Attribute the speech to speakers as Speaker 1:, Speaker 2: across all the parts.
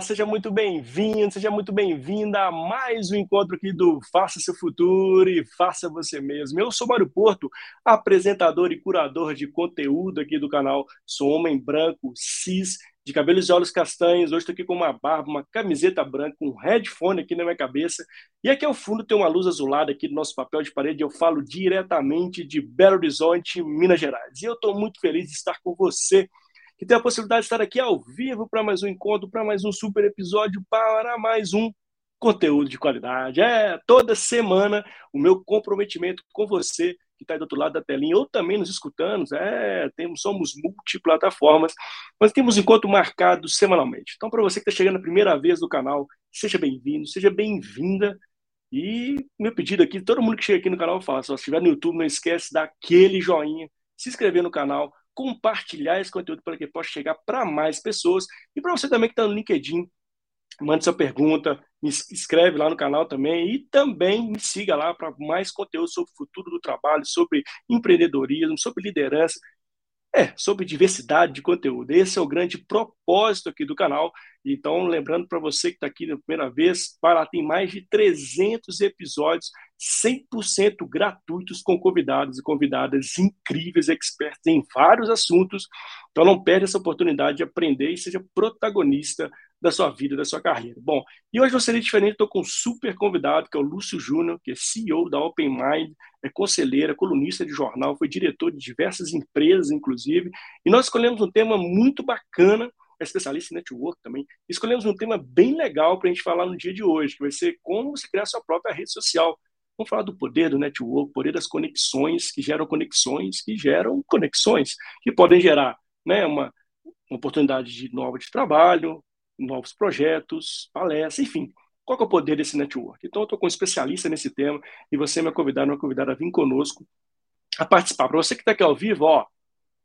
Speaker 1: Olá! Seja muito bem-vindo, seja muito bem-vinda a mais um encontro aqui do Faça Seu Futuro e Faça Você Mesmo. Eu sou Mário Porto, apresentador e curador de conteúdo aqui do canal. Sou homem branco, cis, de cabelos e olhos castanhos. Hoje estou aqui com uma barba, uma camiseta branca, um headphone aqui na minha cabeça. E aqui ao fundo tem uma luz azulada aqui do nosso papel de parede. Eu falo diretamente de Belo Horizonte, Minas Gerais. E eu estou muito feliz de estar com você que tem a possibilidade de estar aqui ao vivo para mais um encontro, para mais um super episódio, para mais um conteúdo de qualidade. É, toda semana o meu comprometimento com você que está do outro lado da telinha, ou também nos escutando, é, temos, somos multiplataformas, mas temos encontro marcado semanalmente. Então, para você que está chegando a primeira vez no canal, seja bem-vindo, seja bem-vinda. E meu pedido aqui, todo mundo que chega aqui no canal fala, se estiver no YouTube, não esquece daquele joinha, se inscrever no canal, compartilhar esse conteúdo para que possa chegar para mais pessoas. E para você também que está no LinkedIn, mande sua pergunta, me inscreve lá no canal também e também me siga lá para mais conteúdo sobre o futuro do trabalho, sobre empreendedorismo, sobre liderança. É, sobre diversidade de conteúdo. Esse é o grande propósito aqui do canal. Então, lembrando para você que está aqui na primeira vez, vai lá, tem mais de 300 episódios 100% gratuitos com convidados e convidadas incríveis, expertos em vários assuntos. Então, não perde essa oportunidade de aprender e seja protagonista da sua vida, da sua carreira. Bom, e hoje não seria diferente, estou com um super convidado, que é o Lúcio Júnior, que é CEO da Open Mind, é conselheira, colunista de jornal, foi diretor de diversas empresas, inclusive, e nós escolhemos um tema muito bacana, é especialista em network também, escolhemos um tema bem legal para a gente falar no dia de hoje, que vai ser como você criar sua própria rede social. Vamos falar do poder do network, poder das conexões, que geram conexões, que geram conexões, que podem gerar né, uma, uma oportunidade de nova de trabalho, novos projetos, palestras, enfim. Qual é o poder desse network? Então, eu estou com um especialista nesse tema e você é meu convidado, meu convidado a vir conosco a participar. Para você que está aqui ao vivo, ó,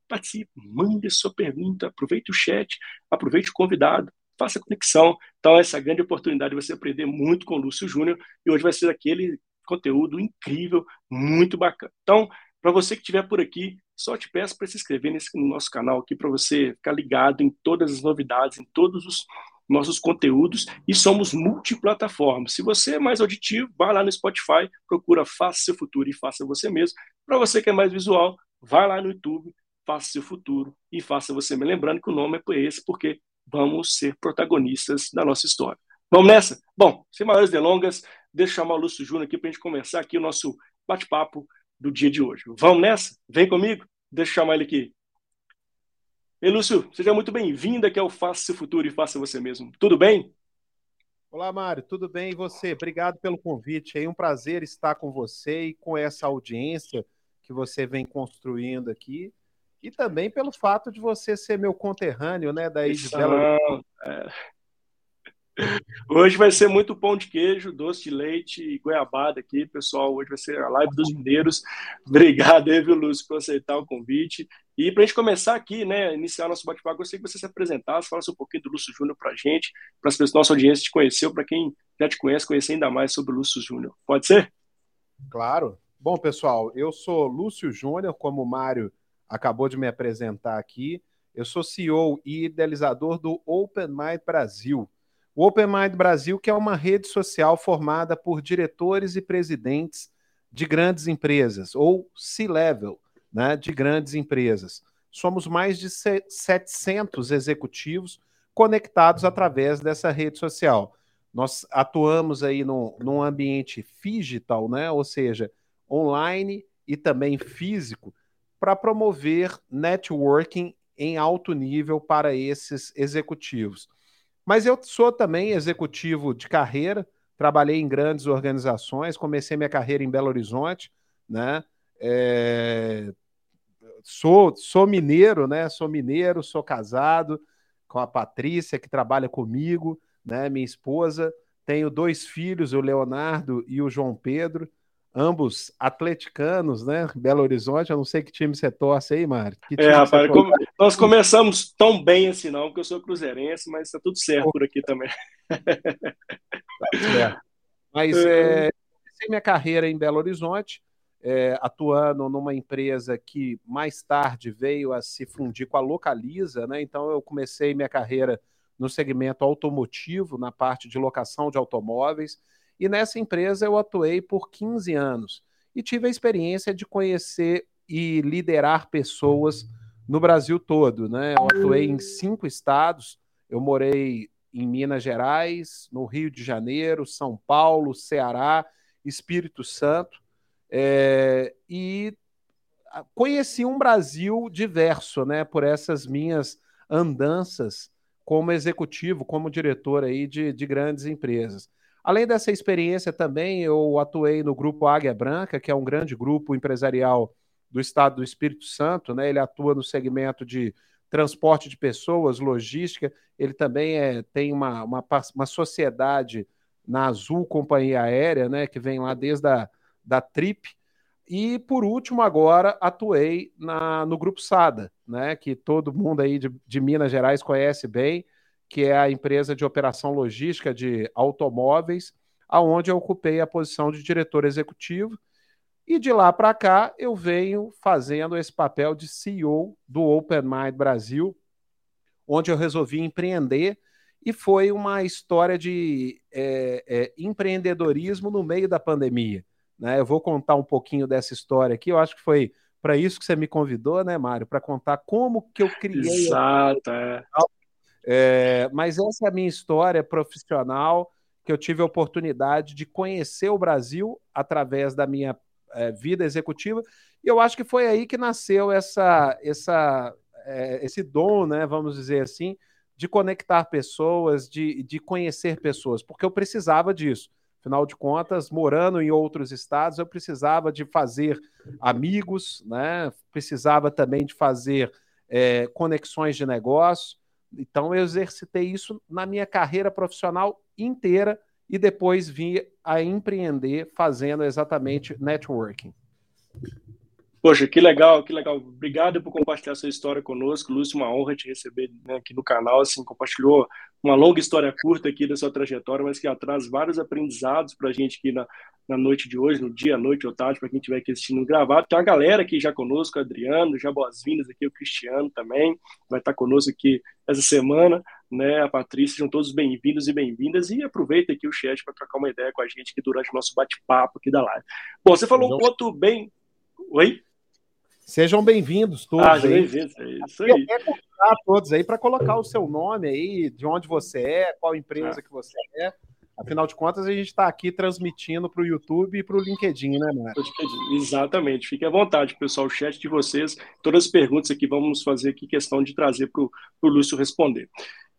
Speaker 1: participe, mande sua pergunta, aproveite o chat, aproveite o convidado, faça conexão. Então, essa grande oportunidade de você aprender muito com o Lúcio Júnior e hoje vai ser aquele conteúdo incrível, muito bacana. Então, para você que estiver por aqui, só te peço para se inscrever nesse, no nosso canal aqui, para você ficar ligado em todas as novidades, em todos os nossos conteúdos e somos multiplataformas. Se você é mais auditivo, vá lá no Spotify, procura Faça Seu Futuro e Faça Você Mesmo. Para você que é mais visual, vá lá no YouTube, Faça Seu Futuro e Faça Você Mesmo. Lembrando que o nome é esse, porque vamos ser protagonistas da nossa história. Vamos nessa? Bom, sem maiores delongas, deixa eu chamar o Lúcio Júnior aqui para a gente começar aqui o nosso bate-papo do dia de hoje. Vamos nessa? Vem comigo? Deixa eu chamar ele aqui. Ei, Lúcio, seja muito bem-vindo aqui ao Faça Seu Futuro e Faça Você Mesmo. Tudo bem?
Speaker 2: Olá, Mário, tudo bem? E você? Obrigado pelo convite. É um prazer estar com você e com essa audiência que você vem construindo aqui. E também pelo fato de você ser meu conterrâneo, né, daí de Belo é...
Speaker 1: Hoje vai ser muito pão de queijo, doce de leite e goiabada aqui, pessoal. Hoje vai ser a live dos mineiros. Obrigado, viu, Lúcio, por aceitar o convite. E para a gente começar aqui, né, iniciar nosso bate-papo, gostaria que você se apresentasse, falasse um pouquinho do Lúcio Júnior para a gente, para as pessoas, nossa audiência te conheceu, para quem já te conhece, conhecer ainda mais sobre o Lúcio Júnior. Pode ser?
Speaker 2: Claro. Bom, pessoal, eu sou Lúcio Júnior, como o Mário acabou de me apresentar aqui. Eu sou CEO e idealizador do Open Mind Brasil. O Open Mind Brasil, que é uma rede social formada por diretores e presidentes de grandes empresas, ou C-level, né, de grandes empresas. Somos mais de 700 executivos conectados através dessa rede social. Nós atuamos aí no, num ambiente digital, né, ou seja, online e também físico, para promover networking em alto nível para esses executivos. Mas eu sou também executivo de carreira, trabalhei em grandes organizações, comecei minha carreira em Belo Horizonte, né? É... Sou, sou mineiro, né? Sou mineiro, sou casado com a Patrícia, que trabalha comigo, né? Minha esposa. Tenho dois filhos, o Leonardo e o João Pedro ambos atleticanos, né? Belo Horizonte, eu não sei que time você torce aí, Mário.
Speaker 1: É, rapaz, como, nós começamos tão bem assim, não, porque eu sou cruzeirense, mas tá tudo certo por aqui também.
Speaker 2: Certo. Mas é, comecei minha carreira em Belo Horizonte, é, atuando numa empresa que mais tarde veio a se fundir com a Localiza, né? Então eu comecei minha carreira no segmento automotivo, na parte de locação de automóveis. E nessa empresa eu atuei por 15 anos e tive a experiência de conhecer e liderar pessoas no Brasil todo. Né? Eu atuei em cinco estados, eu morei em Minas Gerais, no Rio de Janeiro, São Paulo, Ceará, Espírito Santo, é, e conheci um Brasil diverso, né, por essas minhas andanças como executivo, como diretor aí de, de grandes empresas. Além dessa experiência também, eu atuei no grupo Águia Branca, que é um grande grupo empresarial do estado do Espírito Santo, né? Ele atua no segmento de transporte de pessoas, logística. Ele também é, tem uma, uma, uma sociedade na Azul Companhia Aérea, né? Que vem lá desde a da Trip. E por último, agora atuei na, no Grupo Sada, né? Que todo mundo aí de, de Minas Gerais conhece bem, que é a empresa de operação logística de automóveis, aonde eu ocupei a posição de diretor executivo e de lá para cá eu venho fazendo esse papel de CEO do Open Mind Brasil, onde eu resolvi empreender e foi uma história de é, é, empreendedorismo no meio da pandemia. Né? Eu vou contar um pouquinho dessa história aqui. Eu acho que foi para isso que você me convidou, né, Mário? Para contar como que eu criei.
Speaker 1: Exato. É.
Speaker 2: É, mas essa é a minha história profissional que eu tive a oportunidade de conhecer o Brasil através da minha é, vida executiva. E eu acho que foi aí que nasceu essa, essa, é, esse dom, né, vamos dizer assim, de conectar pessoas, de, de conhecer pessoas, porque eu precisava disso. Afinal de contas, morando em outros estados, eu precisava de fazer amigos, né? precisava também de fazer é, conexões de negócio. Então, eu exercitei isso na minha carreira profissional inteira e depois vim a empreender fazendo exatamente networking.
Speaker 1: Poxa, que legal, que legal. Obrigado por compartilhar sua história conosco, Lúcio. Uma honra te receber né, aqui no canal. Assim, compartilhou uma longa história curta aqui da sua trajetória, mas que traz vários aprendizados para a gente aqui na, na noite de hoje, no dia, noite ou tarde, para quem estiver aqui assistindo gravado. Tem uma galera aqui já conosco, Adriano, já boas-vindas aqui, o Cristiano também vai estar conosco aqui essa semana, né? A Patrícia, sejam todos bem-vindos e bem-vindas e aproveita aqui o chat para trocar uma ideia com a gente aqui durante o nosso bate-papo aqui da live. Bom, você falou um ponto bem. Oi?
Speaker 2: Sejam bem-vindos todos. Ah, bem-vindos, é isso aí. Eu quero convidar todos aí para colocar o seu nome aí, de onde você é, qual empresa ah. que você é. Afinal de contas, a gente está aqui transmitindo para o YouTube e para o LinkedIn, né, Mário?
Speaker 1: Exatamente. Fique à vontade, pessoal, o chat de vocês. Todas as perguntas aqui vamos fazer aqui questão de trazer para o Lúcio responder.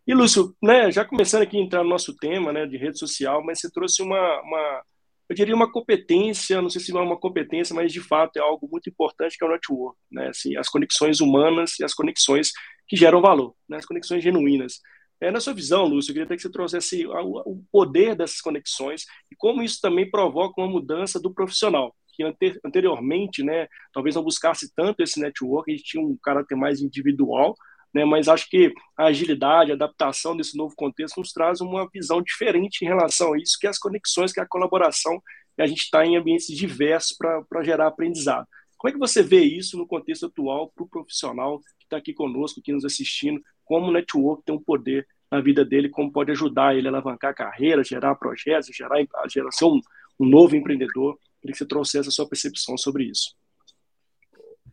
Speaker 1: E, Lúcio, né, já começando aqui a entrar no nosso tema né, de rede social, mas você trouxe uma, uma eu diria uma competência, não sei se não é uma competência, mas de fato é algo muito importante que é o network, né? Assim, as conexões humanas e as conexões que geram valor, né? As conexões genuínas. É, na sua visão, Lúcio, eu queria até que você trouxesse o poder dessas conexões e como isso também provoca uma mudança do profissional, que anteriormente, né, talvez não buscasse tanto esse network, a gente tinha um caráter mais individual, né, mas acho que a agilidade, a adaptação desse novo contexto nos traz uma visão diferente em relação a isso, que é as conexões, que é a colaboração, e a gente está em ambientes diversos para gerar aprendizado. Como é que você vê isso no contexto atual para o profissional que está aqui conosco, aqui nos assistindo, como o network tem um poder na vida dele, como pode ajudar ele a alavancar a carreira, gerar projetos, gerar, gerar ser um, um novo empreendedor? Queria que você trouxesse a sua percepção sobre isso.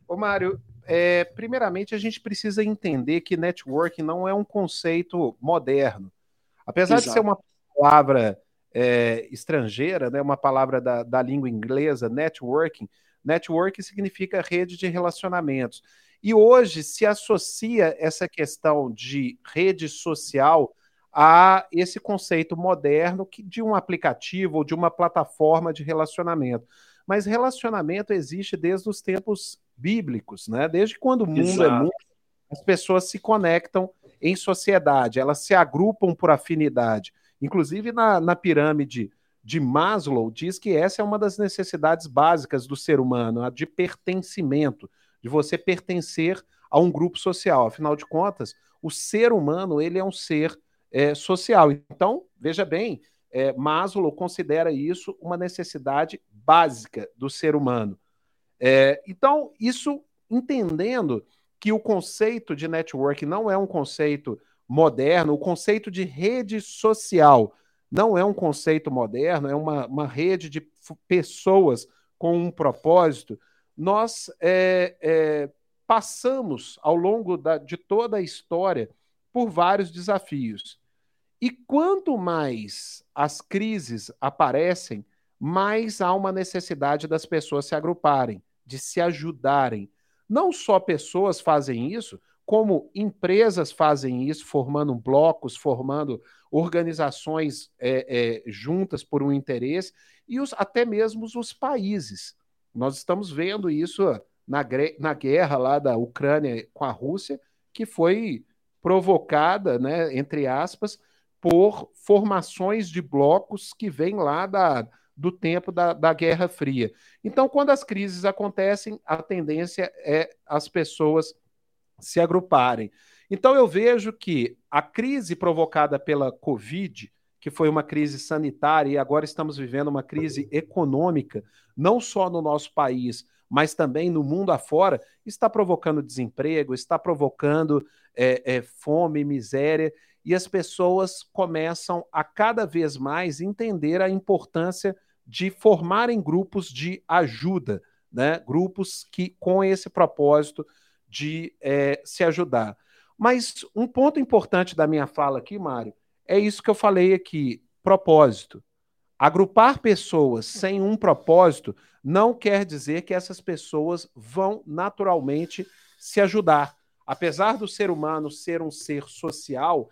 Speaker 2: Ô, Mário, é, primeiramente, a gente precisa entender que networking não é um conceito moderno. Apesar Exato. de ser uma palavra é, estrangeira, né, uma palavra da, da língua inglesa, networking, networking significa rede de relacionamentos. E hoje se associa essa questão de rede social a esse conceito moderno de um aplicativo ou de uma plataforma de relacionamento. Mas relacionamento existe desde os tempos bíblicos, né? Desde quando o mundo é Exato. é mundo, as pessoas se conectam em sociedade, elas se agrupam por afinidade. Inclusive na, na pirâmide de Maslow diz que essa é uma das necessidades básicas do ser humano, a de pertencimento, de você pertencer a um grupo social. Afinal de contas, o ser humano ele é um ser é, social. Então, veja bem, é, Maslow considera isso uma necessidade básica do ser humano. É, então, isso entendendo que o conceito de network não é um conceito moderno. O conceito de rede social não é um conceito moderno, é uma, uma rede de pessoas com um propósito. Nós é, é, passamos ao longo da, de toda a história por vários desafios. E quanto mais as crises aparecem, mais há uma necessidade das pessoas se agruparem, de se ajudarem. Não só pessoas fazem isso, como empresas fazem isso, formando blocos, formando organizações é, é, juntas por um interesse, e os, até mesmo os países. Nós estamos vendo isso na, na guerra lá da Ucrânia com a Rússia, que foi provocada, né, entre aspas, por formações de blocos que vêm lá da, do tempo da, da Guerra Fria. Então, quando as crises acontecem, a tendência é as pessoas se agruparem. Então, eu vejo que a crise provocada pela Covid, que foi uma crise sanitária, e agora estamos vivendo uma crise econômica, não só no nosso país, mas também no mundo afora, está provocando desemprego, está provocando é, é, fome, miséria, e as pessoas começam a cada vez mais entender a importância de formarem grupos de ajuda, né? grupos que com esse propósito de é, se ajudar. Mas um ponto importante da minha fala aqui, Mário, é isso que eu falei aqui: propósito. Agrupar pessoas sem um propósito não quer dizer que essas pessoas vão naturalmente se ajudar. Apesar do ser humano ser um ser social,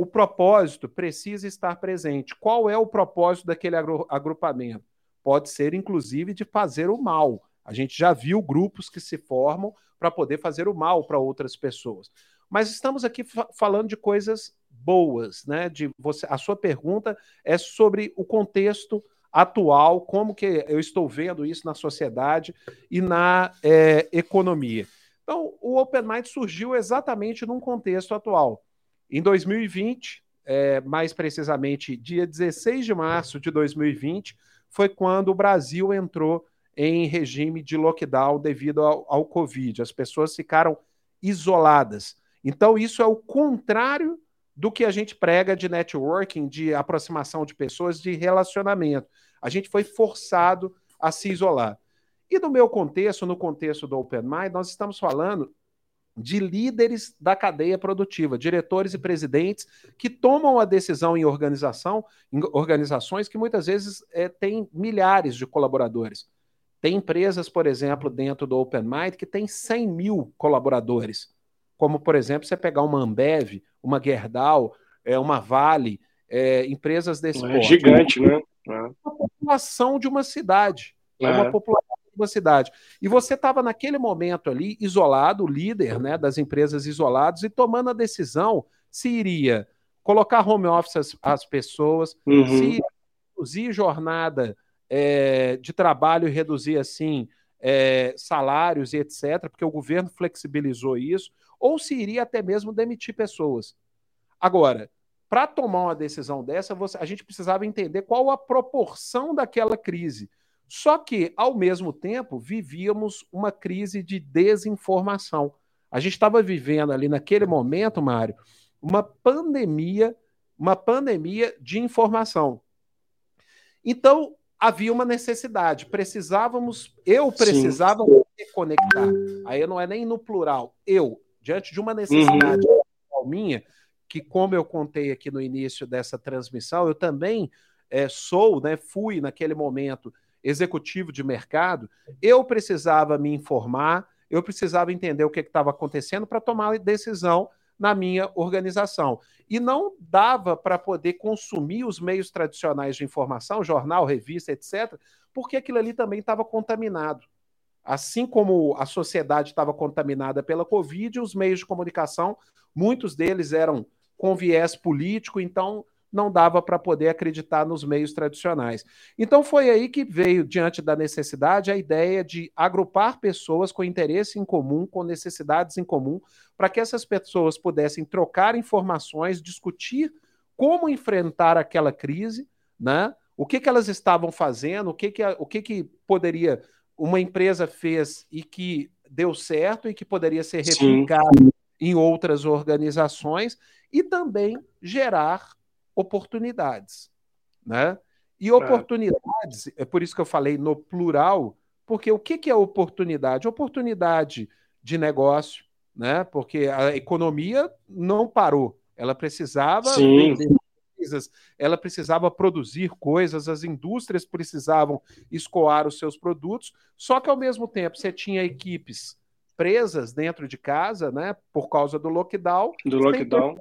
Speaker 2: o propósito precisa estar presente. Qual é o propósito daquele agrupamento? Pode ser, inclusive, de fazer o mal. A gente já viu grupos que se formam para poder fazer o mal para outras pessoas. Mas estamos aqui fa falando de coisas boas, né? De você, a sua pergunta é sobre o contexto atual, como que eu estou vendo isso na sociedade e na é, economia. Então, o Open Mind surgiu exatamente num contexto atual. Em 2020, é, mais precisamente dia 16 de março de 2020, foi quando o Brasil entrou em regime de lockdown devido ao, ao Covid. As pessoas ficaram isoladas. Então, isso é o contrário do que a gente prega de networking, de aproximação de pessoas, de relacionamento. A gente foi forçado a se isolar. E no meu contexto, no contexto do Open Mind, nós estamos falando de líderes da cadeia produtiva, diretores e presidentes que tomam a decisão em organização, em organizações que muitas vezes é, têm milhares de colaboradores. Tem empresas, por exemplo, dentro do Open Mind que tem 100 mil colaboradores, como, por exemplo, você pegar uma Ambev, uma Gerdau, é, uma Vale, é, empresas desse
Speaker 1: É gigante, né? É.
Speaker 2: Uma população de uma cidade. É. uma população uma cidade. E você estava naquele momento ali, isolado, líder né, das empresas isolados, e tomando a decisão se iria colocar home office às, às pessoas, uhum. se iria reduzir jornada é, de trabalho e reduzir assim é, salários e etc., porque o governo flexibilizou isso, ou se iria até mesmo demitir pessoas. Agora, para tomar uma decisão dessa, você, a gente precisava entender qual a proporção daquela crise. Só que, ao mesmo tempo, vivíamos uma crise de desinformação. A gente estava vivendo ali naquele momento, Mário, uma pandemia, uma pandemia de informação. Então, havia uma necessidade, precisávamos, eu precisava Sim. me conectar. Aí não é nem no plural, eu, diante de uma necessidade uhum. minha, que como eu contei aqui no início dessa transmissão, eu também é, sou, né, fui naquele momento executivo de mercado, eu precisava me informar, eu precisava entender o que estava acontecendo para tomar decisão na minha organização. E não dava para poder consumir os meios tradicionais de informação, jornal, revista, etc., porque aquilo ali também estava contaminado. Assim como a sociedade estava contaminada pela Covid, os meios de comunicação, muitos deles eram com viés político, então não dava para poder acreditar nos meios tradicionais. Então foi aí que veio, diante da necessidade, a ideia de agrupar pessoas com interesse em comum, com necessidades em comum, para que essas pessoas pudessem trocar informações, discutir como enfrentar aquela crise, né? O que, que elas estavam fazendo, o que, que, o que, que poderia uma empresa fez e que deu certo e que poderia ser replicado Sim. em outras organizações e também gerar oportunidades, né? E é. oportunidades, é por isso que eu falei no plural, porque o que é oportunidade? Oportunidade de negócio, né? Porque a economia não parou, ela precisava
Speaker 1: Sim.
Speaker 2: coisas, ela precisava produzir coisas, as indústrias precisavam escoar os seus produtos, só que ao mesmo tempo você tinha equipes presas dentro de casa, né, por causa do lockdown,
Speaker 1: do lockdown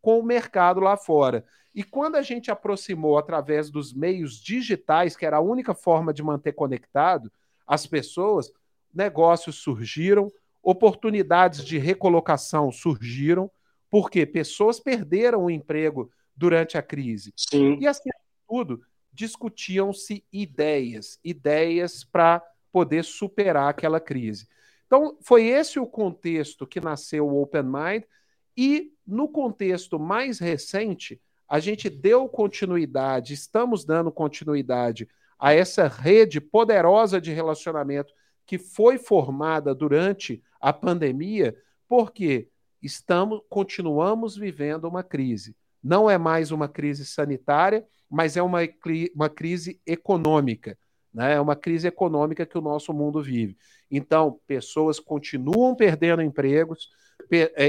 Speaker 2: com o mercado lá fora. E quando a gente aproximou através dos meios digitais, que era a única forma de manter conectado as pessoas, negócios surgiram, oportunidades de recolocação surgiram, porque pessoas perderam o emprego durante a crise.
Speaker 1: Sim.
Speaker 2: E assim tudo, discutiam-se ideias, ideias para poder superar aquela crise. Então, foi esse o contexto que nasceu o Open Mind, e no contexto mais recente, a gente deu continuidade, estamos dando continuidade a essa rede poderosa de relacionamento que foi formada durante a pandemia, porque estamos continuamos vivendo uma crise. Não é mais uma crise sanitária, mas é uma, uma crise econômica. Né? É uma crise econômica que o nosso mundo vive. Então, pessoas continuam perdendo empregos,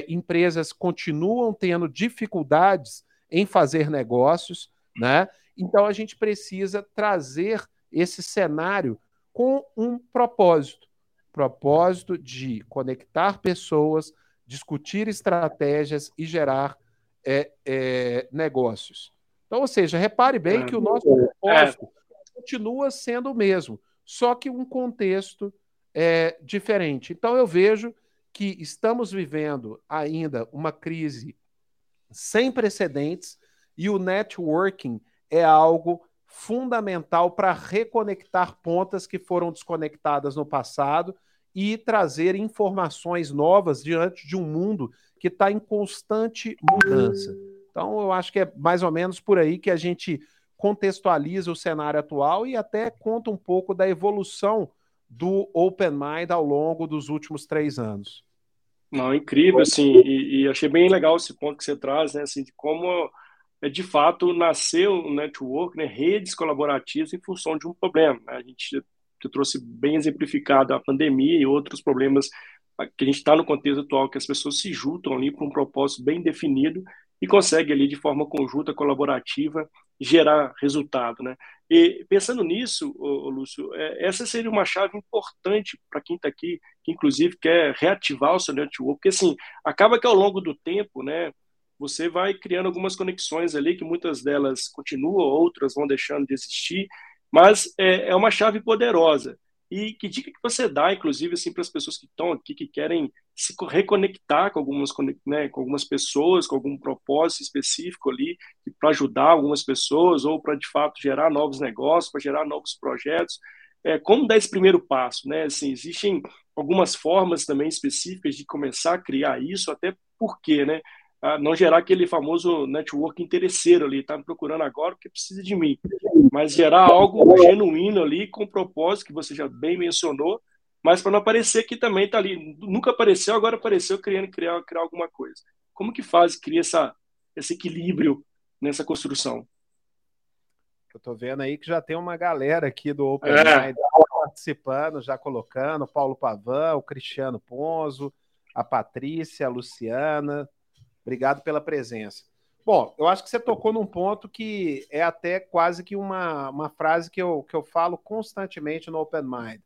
Speaker 2: empresas continuam tendo dificuldades em fazer negócios, né? Então a gente precisa trazer esse cenário com um propósito, propósito de conectar pessoas, discutir estratégias e gerar é, é, negócios. Então, ou seja, repare bem que o nosso é. propósito continua sendo o mesmo, só que um contexto é, diferente. Então, eu vejo que estamos vivendo ainda uma crise sem precedentes e o networking é algo fundamental para reconectar pontas que foram desconectadas no passado e trazer informações novas diante de um mundo que está em constante mudança. Então, eu acho que é mais ou menos por aí que a gente contextualiza o cenário atual e até conta um pouco da evolução do Open Mind ao longo dos últimos três anos.
Speaker 1: Não, incrível, assim, e, e, achei bem legal esse ponto que você traz, né, assim, de como é, de fato nasceu o network, né, redes colaborativas em função de um problema. Né? A gente trouxe bem exemplificado a pandemia e outros problemas que a gente está no contexto atual, que as pessoas se juntam ali para um propósito bem definido e conseguem ali de forma conjunta, colaborativa, gerar resultado, né? E pensando nisso, Lúcio, é, essa seria uma chave importante para quem está aqui, que inclusive quer reativar o seu network, porque assim, acaba que ao longo do tempo, né, você vai criando algumas conexões ali, que muitas delas continuam, outras vão deixando de existir, mas é, é uma chave poderosa. E que dica que você dá, inclusive, assim, para as pessoas que estão aqui, que querem se reconectar com algumas, né, com algumas pessoas, com algum propósito específico ali, para ajudar algumas pessoas, ou para, de fato, gerar novos negócios, para gerar novos projetos. É, como dar esse primeiro passo? Né? Assim, existem algumas formas também específicas de começar a criar isso, até porque, né? Não gerar aquele famoso network interesseiro ali, tá me procurando agora porque precisa de mim, mas gerar algo genuíno ali com propósito que você já bem mencionou, mas para não aparecer que também está ali, nunca apareceu, agora apareceu querendo criar, criar alguma coisa. Como que faz, cria essa, esse equilíbrio nessa construção?
Speaker 2: Eu estou vendo aí que já tem uma galera aqui do Open é. Mind participando, já colocando, Paulo Pavan, o Cristiano Ponzo, a Patrícia, a Luciana, Obrigado pela presença. Bom, eu acho que você tocou num ponto que é até quase que uma, uma frase que eu, que eu falo constantemente no Open Mind.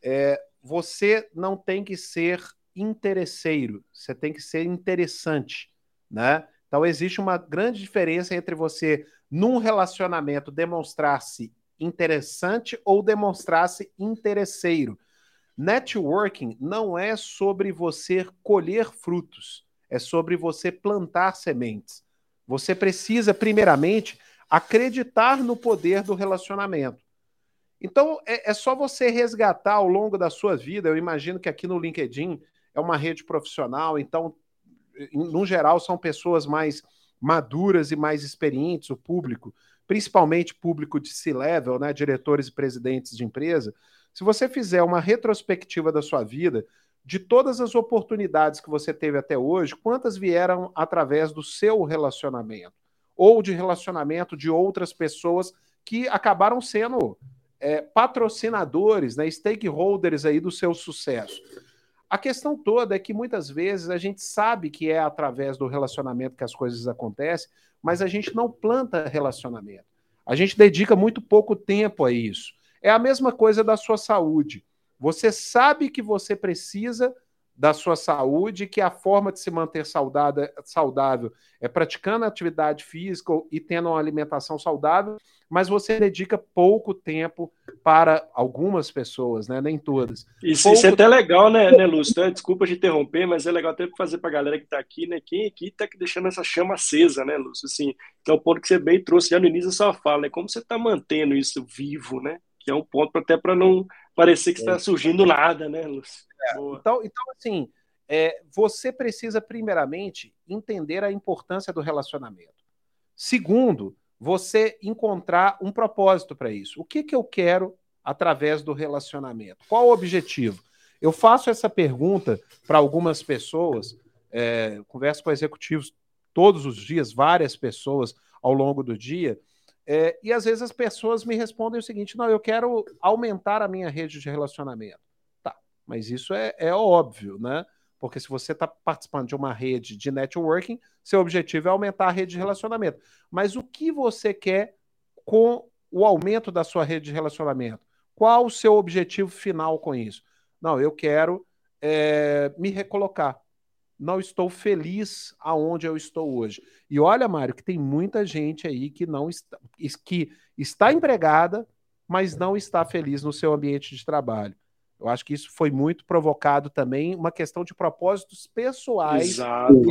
Speaker 2: É, você não tem que ser interesseiro, você tem que ser interessante, né? Então existe uma grande diferença entre você num relacionamento demonstrar-se interessante ou demonstrar-se interesseiro. Networking não é sobre você colher frutos é sobre você plantar sementes. Você precisa, primeiramente, acreditar no poder do relacionamento. Então, é, é, só você resgatar ao longo da sua vida. Eu imagino que aqui no LinkedIn é uma rede profissional, então, no geral, são pessoas mais maduras e mais experientes, o público, principalmente público de C-level, né, diretores e presidentes de empresa. Se você fizer uma retrospectiva da sua vida, de todas as oportunidades que você teve até hoje, quantas vieram através do seu relacionamento? Ou de relacionamento de outras pessoas que acabaram sendo é, patrocinadores, né, stakeholders aí do seu sucesso. A questão toda é que muitas vezes a gente sabe que é através do relacionamento que as coisas acontecem, mas a gente não planta relacionamento. A gente dedica muito pouco tempo a isso. É a mesma coisa da sua saúde. Você sabe que você precisa da sua saúde, que a forma de se manter saudável é praticando atividade física e tendo uma alimentação saudável, mas você dedica pouco tempo para algumas pessoas, né? Nem todas.
Speaker 1: Isso,
Speaker 2: pouco...
Speaker 1: isso é até legal, né, né Lúcio? Desculpa te interromper, mas é legal até fazer para a galera que está aqui, né? Quem aqui está deixando essa chama acesa, né, Lúcio? Assim, que é o ponto que você bem trouxe já no início da sua fala, né? Como você está mantendo isso vivo, né? Que é um ponto até para não parecer que está é. surgindo nada, né, Lúcio?
Speaker 2: É, então, então, assim, é, você precisa, primeiramente, entender a importância do relacionamento. Segundo, você encontrar um propósito para isso. O que, que eu quero através do relacionamento? Qual o objetivo? Eu faço essa pergunta para algumas pessoas, é, converso com executivos todos os dias, várias pessoas ao longo do dia, é, e às vezes as pessoas me respondem o seguinte: não, eu quero aumentar a minha rede de relacionamento. Tá, mas isso é, é óbvio, né? Porque se você está participando de uma rede de networking, seu objetivo é aumentar a rede de relacionamento. Mas o que você quer com o aumento da sua rede de relacionamento? Qual o seu objetivo final com isso? Não, eu quero é, me recolocar. Não estou feliz aonde eu estou hoje. E olha, Mário, que tem muita gente aí que não está, que está empregada, mas não está feliz no seu ambiente de trabalho. Eu acho que isso foi muito provocado também, uma questão de propósitos pessoais Exato.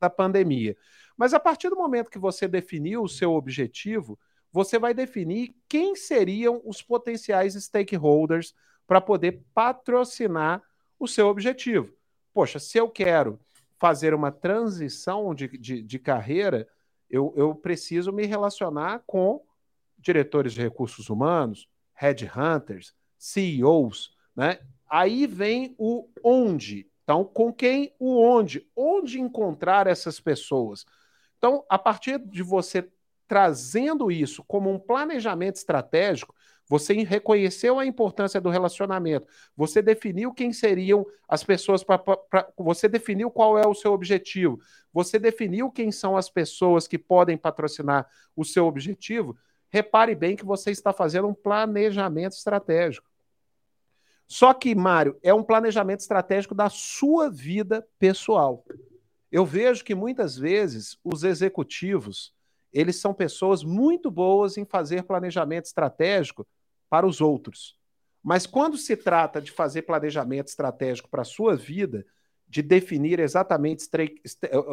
Speaker 2: da pandemia. Mas a partir do momento que você definiu o seu objetivo, você vai definir quem seriam os potenciais stakeholders para poder patrocinar o seu objetivo. Poxa, se eu quero fazer uma transição de, de, de carreira, eu, eu preciso me relacionar com diretores de recursos humanos, headhunters, CEOs, né? Aí vem o onde. Então, com quem o onde? Onde encontrar essas pessoas? Então, a partir de você trazendo isso como um planejamento estratégico, você reconheceu a importância do relacionamento, você definiu quem seriam as pessoas para. Você definiu qual é o seu objetivo, você definiu quem são as pessoas que podem patrocinar o seu objetivo. Repare bem que você está fazendo um planejamento estratégico. Só que, Mário, é um planejamento estratégico da sua vida pessoal. Eu vejo que muitas vezes os executivos, eles são pessoas muito boas em fazer planejamento estratégico para os outros. Mas quando se trata de fazer planejamento estratégico para a sua vida, de definir exatamente,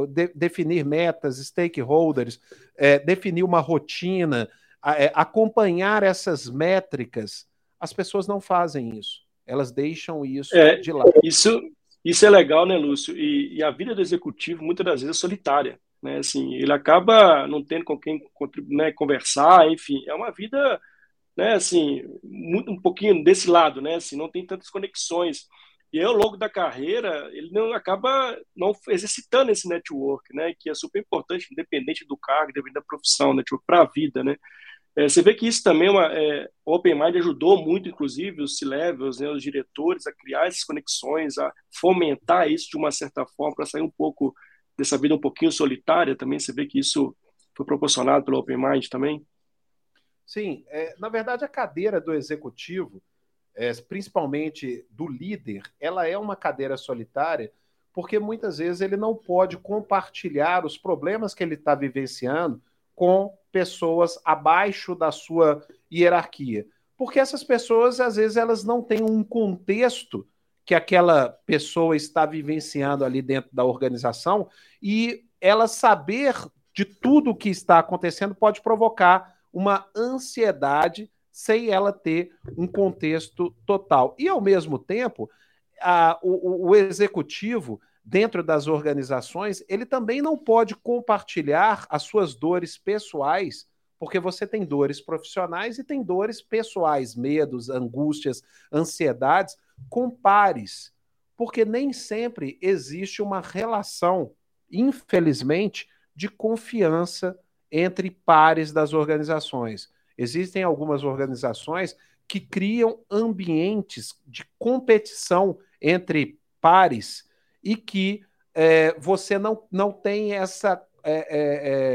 Speaker 2: de, definir metas, stakeholders, é, definir uma rotina, é, acompanhar essas métricas, as pessoas não fazem isso elas deixam isso é, de lado.
Speaker 1: Isso, isso é legal, né, Lúcio? E, e, a vida do executivo muitas das vezes é solitária, né? Assim, ele acaba não tendo com quem né, conversar, enfim, é uma vida, né, assim, muito, um pouquinho desse lado, né? Assim, não tem tantas conexões. E aí, ao longo da carreira, ele não acaba não exercitando esse network, né? Que é super importante, independente do cargo, independente da profissão, network para a vida, né? É, você vê que isso também, é uma, é, Open Mind ajudou muito, inclusive, os C-Levels, né, os diretores, a criar essas conexões, a fomentar isso de uma certa forma, para sair um pouco dessa vida um pouquinho solitária também. Você vê que isso foi proporcionado pelo Open Mind também?
Speaker 2: Sim, é, na verdade, a cadeira do executivo, é, principalmente do líder, ela é uma cadeira solitária, porque muitas vezes ele não pode compartilhar os problemas que ele está vivenciando com pessoas abaixo da sua hierarquia. Porque essas pessoas, às vezes, elas não têm um contexto que aquela pessoa está vivenciando ali dentro da organização e ela saber de tudo o que está acontecendo pode provocar uma ansiedade sem ela ter um contexto total. E, ao mesmo tempo, a, o, o executivo dentro das organizações, ele também não pode compartilhar as suas dores pessoais, porque você tem dores profissionais e tem dores pessoais, medos, angústias, ansiedades, com pares. porque nem sempre existe uma relação, infelizmente, de confiança entre pares das organizações. Existem algumas organizações que criam ambientes de competição entre pares e que é, você não, não tem essa, é, é,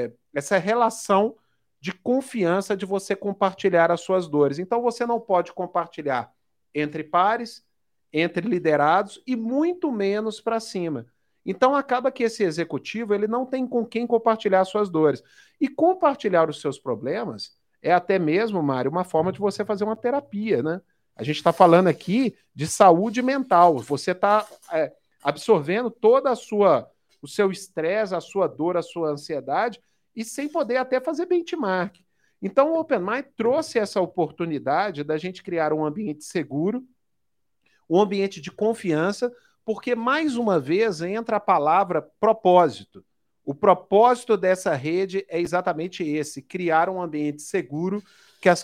Speaker 2: é, essa relação de confiança de você compartilhar as suas dores. Então você não pode compartilhar entre pares, entre liderados e muito menos para cima. Então acaba que esse executivo ele não tem com quem compartilhar suas dores. E compartilhar os seus problemas é até mesmo, Mário, uma forma de você fazer uma terapia, né? A gente está falando aqui de saúde mental. Você está é, absorvendo toda a sua, o seu estresse, a sua dor, a sua ansiedade e sem poder até fazer benchmark. Então, o Open Mind trouxe essa oportunidade da gente criar um ambiente seguro, um ambiente de confiança, porque, mais uma vez, entra a palavra propósito. O propósito dessa rede é exatamente esse: criar um ambiente seguro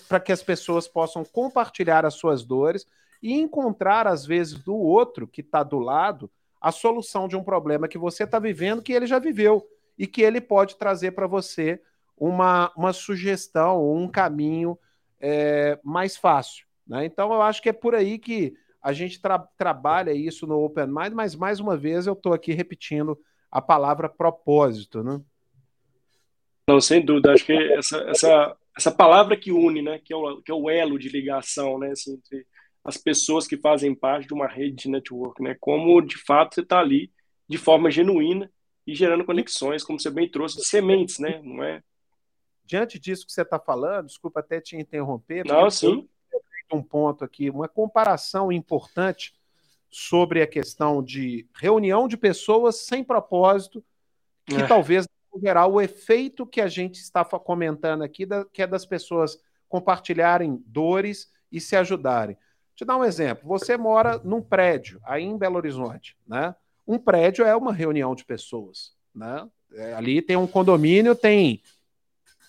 Speaker 2: para que as pessoas possam compartilhar as suas dores e encontrar, às vezes, do outro que está do lado a solução de um problema que você está vivendo, que ele já viveu e que ele pode trazer para você uma, uma sugestão, um caminho é, mais fácil. Né? Então, eu acho que é por aí que a gente tra trabalha isso no Open Mind, mas mais uma vez eu estou aqui repetindo a palavra propósito. Né?
Speaker 1: Não, sem dúvida. Acho que essa, essa, essa palavra que une, né? que, é o, que é o elo de ligação né? Assim, entre as pessoas que fazem parte de uma rede de network, né? como de fato você está ali de forma genuína e gerando conexões, como você bem trouxe, de sementes, né? Não é?
Speaker 2: Diante disso que você está falando, desculpa até te interromper,
Speaker 1: Não, sim.
Speaker 2: Um ponto aqui, uma comparação importante sobre a questão de reunião de pessoas sem propósito, que é. talvez gerar o efeito que a gente está comentando aqui, da, que é das pessoas compartilharem dores e se ajudarem. Te dar um exemplo. Você mora num prédio aí em Belo Horizonte, né? Um prédio é uma reunião de pessoas, né? É, ali tem um condomínio, tem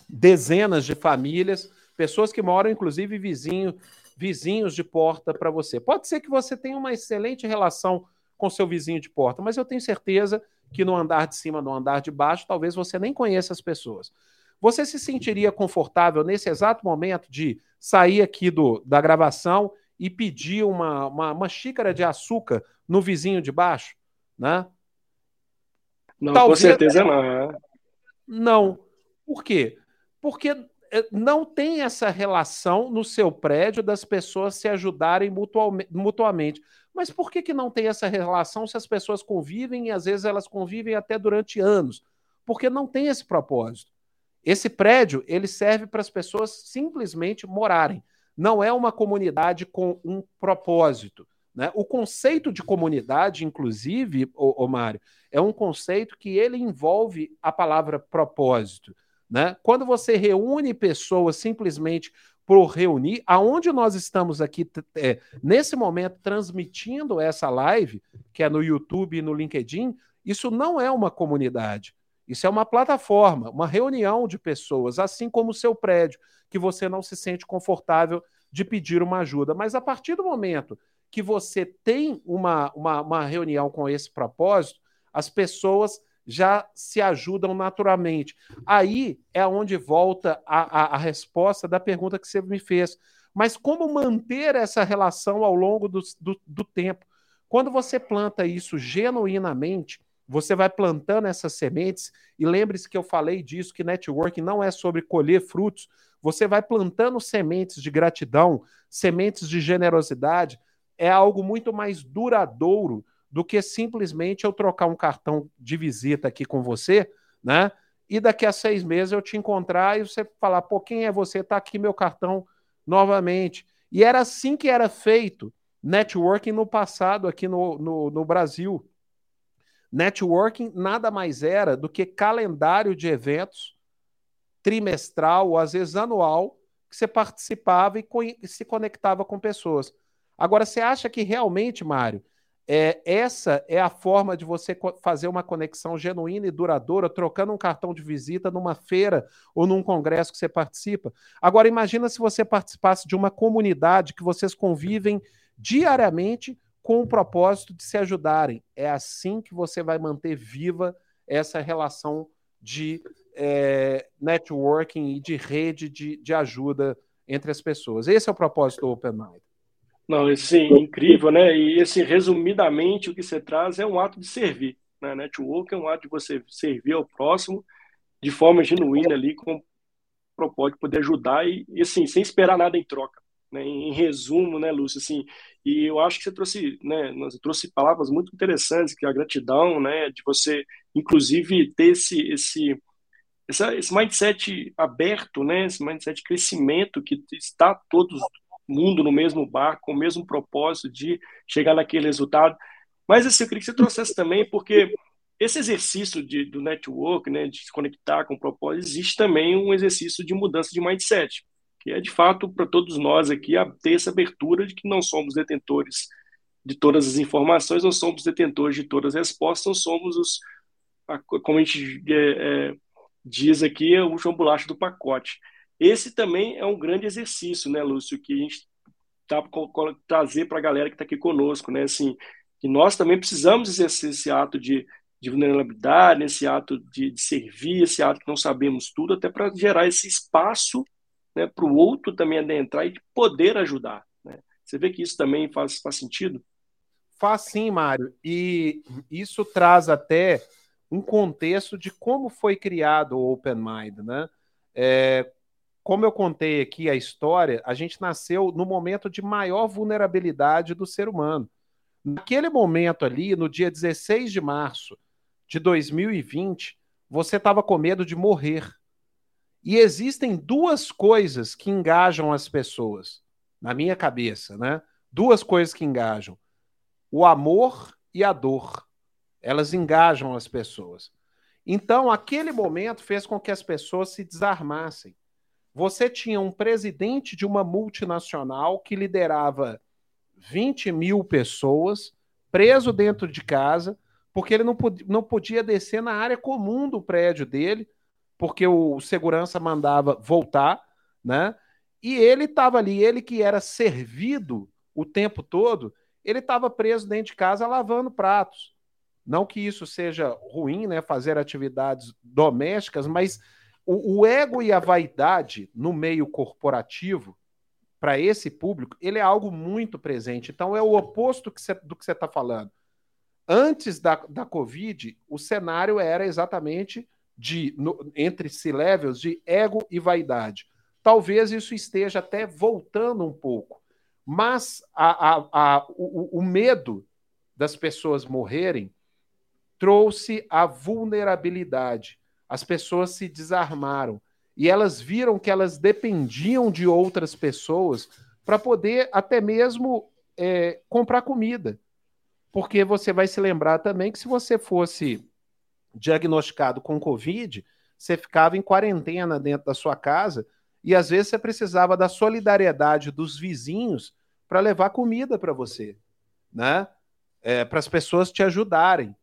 Speaker 2: dezenas de famílias, pessoas que moram, inclusive, vizinho, vizinhos de porta para você. Pode ser que você tenha uma excelente relação com seu vizinho de porta, mas eu tenho certeza que no andar de cima, no andar de baixo, talvez você nem conheça as pessoas. Você se sentiria confortável nesse exato momento de sair aqui do, da gravação e pedir uma, uma, uma xícara de açúcar no vizinho de baixo? né?
Speaker 1: Não, Talvez... com certeza não. É.
Speaker 2: Não. Por quê? Porque não tem essa relação no seu prédio das pessoas se ajudarem mutuamente. Mas por que, que não tem essa relação se as pessoas convivem e às vezes elas convivem até durante anos? Porque não tem esse propósito. Esse prédio ele serve para as pessoas simplesmente morarem. Não é uma comunidade com um propósito. Né? O conceito de comunidade, inclusive, o Mário, é um conceito que ele envolve a palavra propósito. Né? Quando você reúne pessoas simplesmente por reunir, aonde nós estamos aqui é, nesse momento transmitindo essa live, que é no YouTube e no LinkedIn, isso não é uma comunidade. Isso é uma plataforma, uma reunião de pessoas, assim como o seu prédio, que você não se sente confortável de pedir uma ajuda. Mas a partir do momento que você tem uma, uma, uma reunião com esse propósito, as pessoas já se ajudam naturalmente. Aí é onde volta a, a, a, resposta da pergunta que você me fez. Mas como manter essa relação ao longo do, do, do tempo? Quando você planta isso genuinamente, você vai plantando essas sementes, e lembre-se que eu falei disso, que networking não é sobre colher frutos, você vai plantando sementes de gratidão, sementes de generosidade, é algo muito mais duradouro do que simplesmente eu trocar um cartão de visita aqui com você, né? E daqui a seis meses eu te encontrar e você falar, pô, quem é você? Tá aqui meu cartão novamente. E era assim que era feito networking no passado aqui no, no, no Brasil. Networking nada mais era do que calendário de eventos trimestral ou às vezes anual que você participava e se conectava com pessoas. Agora, você acha que realmente, Mário, é, essa é a forma de você fazer uma conexão genuína e duradoura, trocando um cartão de visita numa feira ou num congresso que você participa? Agora, imagina se você participasse de uma comunidade que vocês convivem diariamente com o propósito de se ajudarem. É assim que você vai manter viva essa relação de é, networking e de rede de, de ajuda entre as pessoas. Esse é o propósito do Open Mind.
Speaker 1: Não, sim, incrível, né? E assim, resumidamente, o que você traz é um ato de servir. Né? Network é um ato de você servir ao próximo de forma genuína ali, com propósito de poder ajudar e, e assim, sem esperar nada em troca. Né? Em resumo, né, Lúcio, assim, e eu acho que você trouxe, né, você trouxe palavras muito interessantes, que é a gratidão, né, de você, inclusive, ter esse, esse, essa, esse mindset aberto, né, esse mindset de crescimento que está todo mundo no mesmo barco, com o mesmo propósito de chegar naquele resultado. Mas assim, eu queria que você trouxesse também, porque esse exercício de, do network, né, de se conectar com o propósito, existe também um exercício de mudança de mindset, que é de fato para todos nós aqui ter essa abertura de que não somos detentores de todas as informações, não somos detentores de todas as respostas, não somos os, como a gente é, é, diz aqui, o João Bolacha do pacote. Esse também é um grande exercício, né, Lúcio, que a gente tá trazer para a galera que está aqui conosco, né, assim, que nós também precisamos exercer esse ato de, de vulnerabilidade, esse ato de, de, servir, esse ato que não sabemos tudo, até para gerar esse espaço né, para o outro também adentrar e poder ajudar. Né? Você vê que isso também faz, faz sentido?
Speaker 2: Faz sim, Mário. E isso traz até um contexto de como foi criado o Open Mind. Né? É, como eu contei aqui a história, a gente nasceu no momento de maior vulnerabilidade do ser humano. Naquele momento ali, no dia 16 de março de 2020, você estava com medo de morrer. E existem duas coisas que engajam as pessoas, na minha cabeça, né? Duas coisas que engajam: o amor e a dor. Elas engajam as pessoas. Então, aquele momento fez com que as pessoas se desarmassem. Você tinha um presidente de uma multinacional que liderava 20 mil pessoas, preso dentro de casa, porque ele não, podia, não podia descer na área comum do prédio dele, porque o segurança mandava voltar, né? E ele estava ali, ele que era servido o tempo todo, ele estava preso dentro de casa lavando pratos. Não que isso seja ruim, né? Fazer atividades domésticas, mas o, o ego e a vaidade no meio corporativo para esse público, ele é algo muito presente. Então, é o oposto que cê, do que você está falando. Antes da, da Covid, o cenário era exatamente de no, entre C-levels de ego e vaidade. Talvez isso esteja até voltando um pouco. Mas a, a, a, o, o medo das pessoas morrerem trouxe a vulnerabilidade. As pessoas se desarmaram e elas viram que elas dependiam de outras pessoas para poder até mesmo é, comprar comida. Porque você vai se lembrar também que se você fosse diagnosticado com Covid, você ficava em quarentena dentro da sua casa e às vezes você precisava da solidariedade dos vizinhos para levar comida para você, né? É, para as pessoas te ajudarem.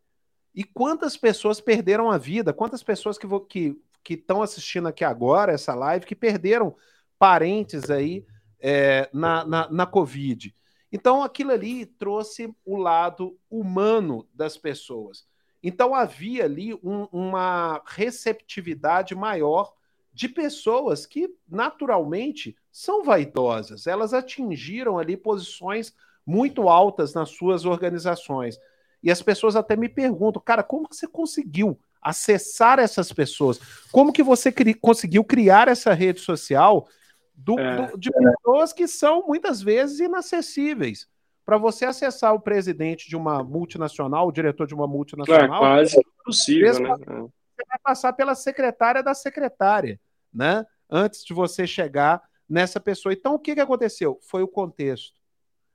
Speaker 2: E quantas pessoas perderam a vida? Quantas pessoas que, que que estão assistindo aqui agora essa live, que perderam parentes aí é, na, na, na Covid. Então, aquilo ali trouxe o lado humano das pessoas. Então, havia ali um, uma receptividade maior de pessoas que, naturalmente, são vaidosas. Elas atingiram ali posições muito altas nas suas organizações. E as pessoas até me perguntam, cara, como você conseguiu acessar essas pessoas. Como que você cri conseguiu criar essa rede social do, é. do, de pessoas que são muitas vezes inacessíveis? Para você acessar o presidente de uma multinacional, o diretor de uma multinacional,
Speaker 1: é quase impossível, né?
Speaker 2: Você vai passar pela secretária da secretária, né? Antes de você chegar nessa pessoa. Então, o que, que aconteceu? Foi o contexto.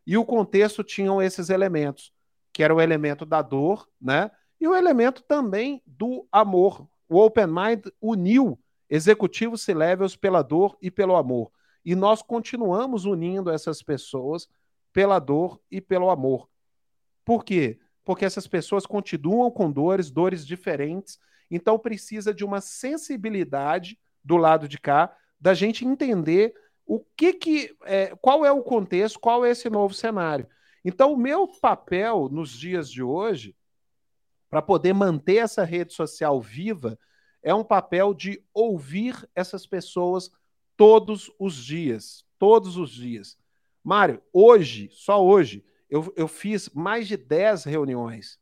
Speaker 2: E o contexto tinham esses elementos, que era o elemento da dor, né? E o elemento também do amor. O Open Mind uniu executivos C-levels pela dor e pelo amor. E nós continuamos unindo essas pessoas pela dor e pelo amor. Por quê? Porque essas pessoas continuam com dores, dores diferentes, então precisa de uma sensibilidade do lado de cá, da gente entender o que que, é, qual é o contexto, qual é esse novo cenário. Então, o meu papel nos dias de hoje, para poder manter essa rede social viva, é um papel de ouvir essas pessoas todos os dias. Todos os dias. Mário, hoje, só hoje, eu, eu fiz mais de 10 reuniões.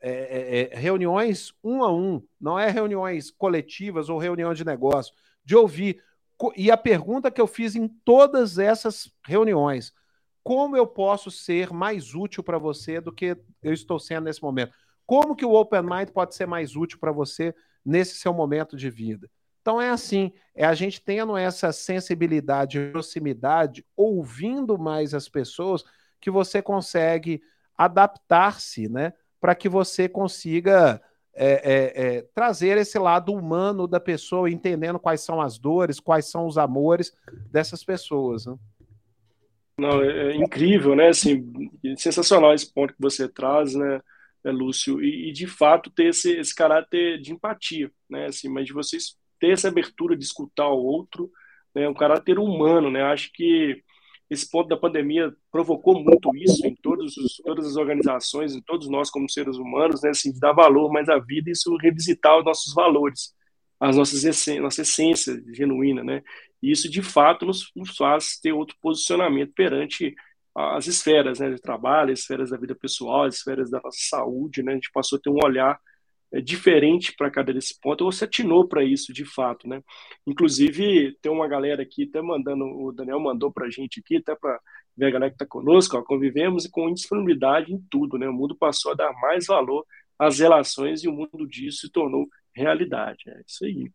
Speaker 2: É, é, é, reuniões um a um, não é reuniões coletivas ou reunião de negócio, de ouvir. E a pergunta que eu fiz em todas essas reuniões: como eu posso ser mais útil para você do que eu estou sendo nesse momento? Como que o Open Mind pode ser mais útil para você nesse seu momento de vida? Então é assim, é a gente tendo essa sensibilidade, proximidade, ouvindo mais as pessoas, que você consegue adaptar-se, né? Para que você consiga é, é, é, trazer esse lado humano da pessoa, entendendo quais são as dores, quais são os amores dessas pessoas. Né?
Speaker 1: Não, é, é, incrível, né? Assim, sensacional esse ponto que você traz, né, Lúcio? E, e de fato ter esse, esse caráter de empatia, né? Assim, mas de vocês ter essa abertura de escutar o outro, né, um caráter humano, né? Acho que esse ponto da pandemia provocou muito isso em todos os, todas as organizações, em todos nós como seres humanos, né? Assim, dar valor mais à vida isso revisitar os nossos valores, as nossas essências, nossa essência genuína, né? E isso de fato nos, nos faz ter outro posicionamento perante as esferas, né, de trabalho, as esferas da vida pessoal, as esferas da nossa saúde, né? A gente passou a ter um olhar é, diferente para cada desse ponto, se atinou para isso de fato, né? Inclusive, tem uma galera aqui até mandando, o Daniel mandou para a gente aqui, até para ver a galera que está conosco, ó, convivemos com indisponibilidade em tudo, né? O mundo passou a dar mais valor às relações e o mundo disso se tornou realidade, é isso aí.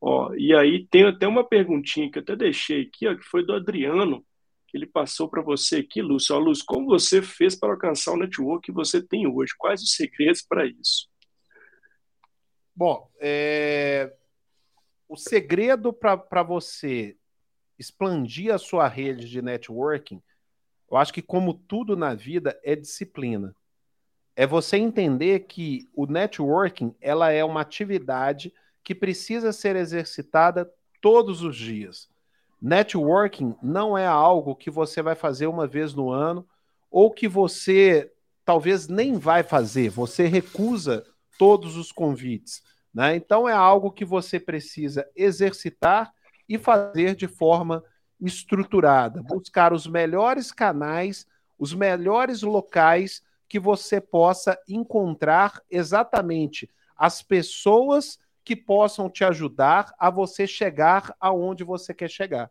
Speaker 1: Ó, e aí tem até uma perguntinha que eu até deixei aqui, ó, que foi do Adriano, que ele passou para você aqui, Lúcio. Ó, Lúcio, como você fez para alcançar o network que você tem hoje? Quais os segredos para isso?
Speaker 2: Bom, é... o segredo para você expandir a sua rede de networking, eu acho que, como tudo na vida, é disciplina. É você entender que o networking ela é uma atividade que precisa ser exercitada todos os dias. Networking não é algo que você vai fazer uma vez no ano ou que você talvez nem vai fazer, você recusa todos os convites. Né? Então, é algo que você precisa exercitar e fazer de forma estruturada, buscar os melhores canais, os melhores locais que você possa encontrar exatamente as pessoas que possam te ajudar a você chegar aonde você quer chegar.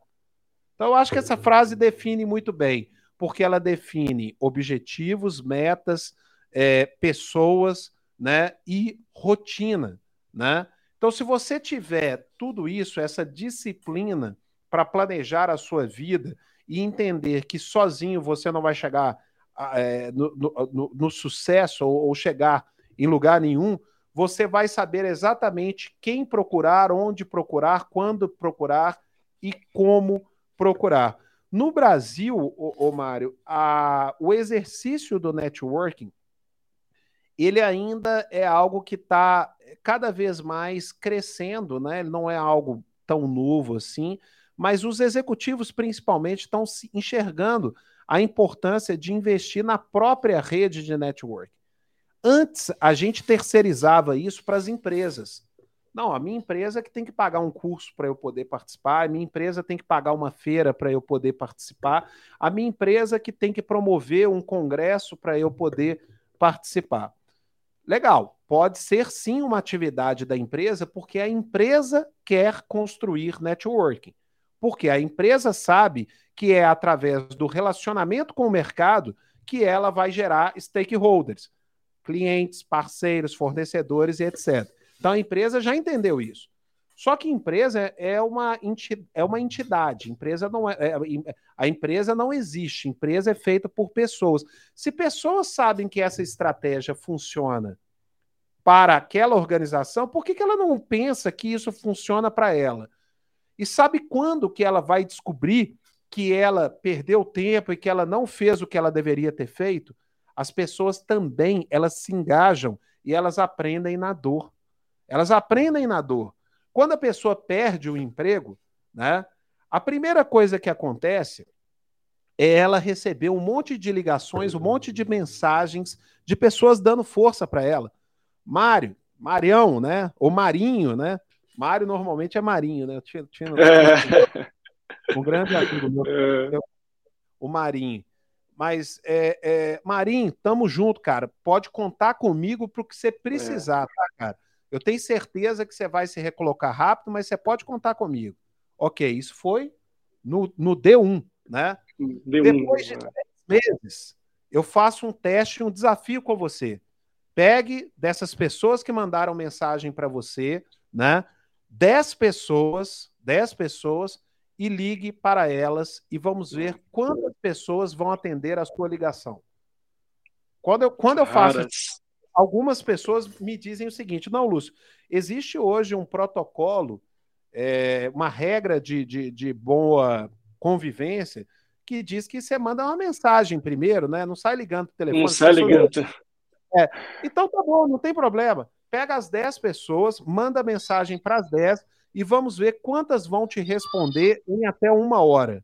Speaker 2: Então, eu acho que essa frase define muito bem, porque ela define objetivos, metas, é, pessoas né, e rotina. Né? Então, se você tiver tudo isso, essa disciplina para planejar a sua vida e entender que sozinho você não vai chegar é, no, no, no, sucesso ou, ou chegar em lugar nenhum, você vai saber exatamente quem procurar, onde procurar, quando procurar e como procurar. No Brasil, ô Mário, a, o exercício do networking ele ainda é algo que está cada vez mais crescendo, né? Ele não é algo tão novo assim, mas os executivos principalmente estão se enxergando a importância de investir na própria rede de network. Antes a gente terceirizava isso para as empresas. Não, a minha empresa que tem que pagar um curso para eu poder participar, a minha empresa tem que pagar uma feira para eu poder participar, a minha empresa que tem que promover um congresso para eu poder participar. Legal, pode ser sim uma atividade da empresa, porque a empresa quer construir networking. Porque a empresa sabe que é através do relacionamento com o mercado que ela vai gerar stakeholders, clientes, parceiros, fornecedores e etc. Então a empresa já entendeu isso. Só que empresa é uma, é uma entidade. Empresa não é, é, a empresa não existe. Empresa é feita por pessoas. Se pessoas sabem que essa estratégia funciona para aquela organização, por que, que ela não pensa que isso funciona para ela? E sabe quando que ela vai descobrir que ela perdeu tempo e que ela não fez o que ela deveria ter feito? As pessoas também, elas se engajam e elas aprendem na dor. Elas aprendem na dor. Quando a pessoa perde o emprego, né? A primeira coisa que acontece ela recebeu um monte de ligações, um monte de mensagens de pessoas dando força para ela. Mário, Marião, né? Ou Marinho, né? Mário normalmente é Marinho, né? Eu tinha, tinha é. um grande amigo meu, é. o Marinho. Mas, é, é, Marinho, tamo junto, cara. Pode contar comigo para o que você precisar, é. tá, cara? Eu tenho certeza que você vai se recolocar rápido, mas você pode contar comigo. Ok, isso foi no, no D1, né? D1, Depois de três meses, eu faço um teste, um desafio com você. Pegue dessas pessoas que mandaram mensagem para você, né? Dez pessoas, dez pessoas, e ligue para elas e vamos ver quantas pessoas vão atender a sua ligação. Quando eu, quando eu faço isso, algumas pessoas me dizem o seguinte: não, Lúcio, existe hoje um protocolo, é, uma regra de, de, de boa convivência que diz que você manda uma mensagem primeiro, né? Não sai ligando para o telefone.
Speaker 1: Não sai ligando.
Speaker 2: É. Então tá bom, não tem problema. Pega as 10 pessoas, manda mensagem para as 10 e vamos ver quantas vão te responder em até uma hora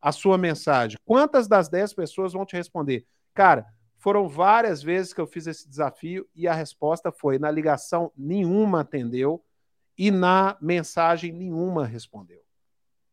Speaker 2: a sua mensagem. Quantas das 10 pessoas vão te responder? Cara, foram várias vezes que eu fiz esse desafio e a resposta foi: na ligação, nenhuma atendeu e na mensagem, nenhuma respondeu.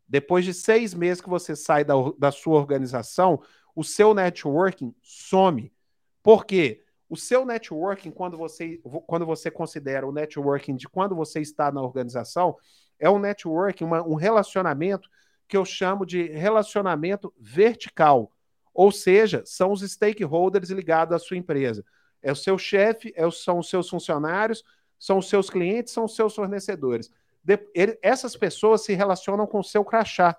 Speaker 2: Depois de seis meses que você sai da, da sua organização, o seu networking some. Por quê? O seu networking, quando você, quando você considera o networking de quando você está na organização, é um networking, uma, um relacionamento que eu chamo de relacionamento vertical. Ou seja, são os stakeholders ligados à sua empresa. É o seu chefe, é, são os seus funcionários, são os seus clientes, são os seus fornecedores. De, ele, essas pessoas se relacionam com o seu crachá.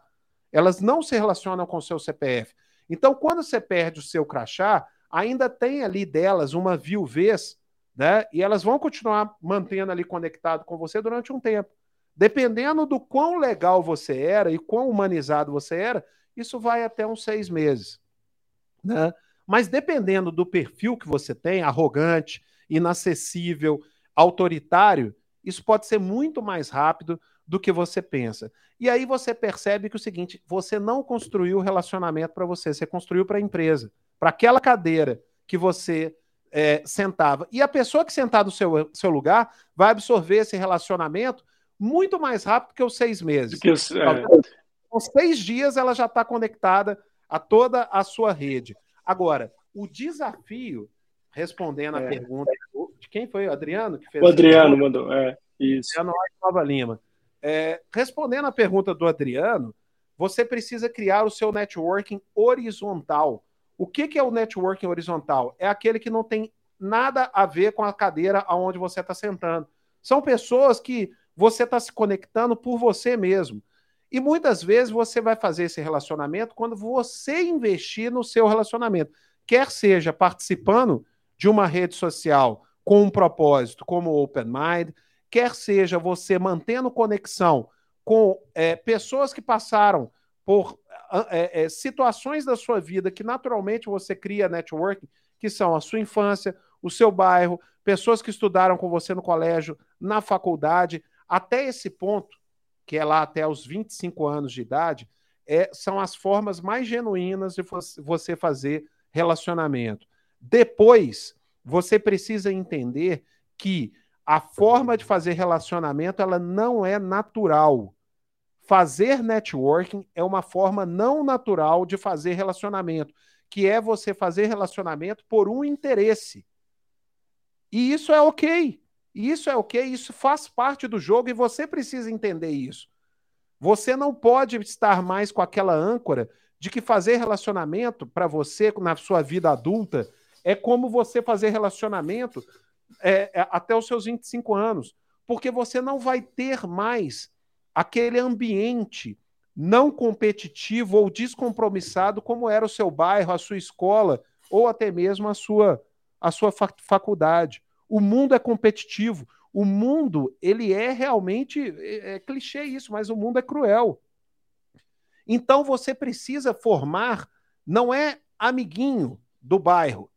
Speaker 2: Elas não se relacionam com o seu CPF. Então, quando você perde o seu crachá, ainda tem ali delas uma viuvez, né? E elas vão continuar mantendo ali conectado com você durante um tempo. Dependendo do quão legal você era e quão humanizado você era, isso vai até uns seis meses. Né? Mas dependendo do perfil que você tem, arrogante, inacessível, autoritário, isso pode ser muito mais rápido do que você pensa. E aí você percebe que o seguinte, você não construiu o relacionamento para você, você construiu para a empresa para aquela cadeira que você é, sentava. E a pessoa que sentar no seu, seu lugar vai absorver esse relacionamento muito mais rápido que os seis meses. Que os, é... Com seis dias ela já está conectada a toda a sua rede. Agora, o desafio, respondendo é. a pergunta de quem foi? O Adriano que fez?
Speaker 1: O Adriano mandou, é, isso.
Speaker 2: Adriano Nova Lima. É, respondendo a pergunta do Adriano, você precisa criar o seu networking horizontal. O que, que é o networking horizontal? É aquele que não tem nada a ver com a cadeira aonde você está sentando. São pessoas que você está se conectando por você mesmo. E muitas vezes você vai fazer esse relacionamento quando você investir no seu relacionamento. Quer seja participando de uma rede social com um propósito, como o Open Mind, quer seja você mantendo conexão com é, pessoas que passaram por é, é, situações da sua vida que naturalmente você cria networking, que são a sua infância, o seu bairro, pessoas que estudaram com você no colégio, na faculdade, até esse ponto, que é lá até os 25 anos de idade, é, são as formas mais genuínas de você fazer relacionamento. Depois, você precisa entender que a forma de fazer relacionamento ela não é natural. Fazer networking é uma forma não natural de fazer relacionamento, que é você fazer relacionamento por um interesse. E isso é ok. Isso é ok, isso faz parte do jogo e você precisa entender isso. Você não pode estar mais com aquela âncora de que fazer relacionamento para você na sua vida adulta é como você fazer relacionamento é, é, até os seus 25 anos, porque você não vai ter mais aquele ambiente não competitivo ou descompromissado como era o seu bairro, a sua escola ou até mesmo a sua a sua faculdade. O mundo é competitivo. O mundo, ele é realmente é, é clichê isso, mas o mundo é cruel. Então você precisa formar não é amiguinho do bairro.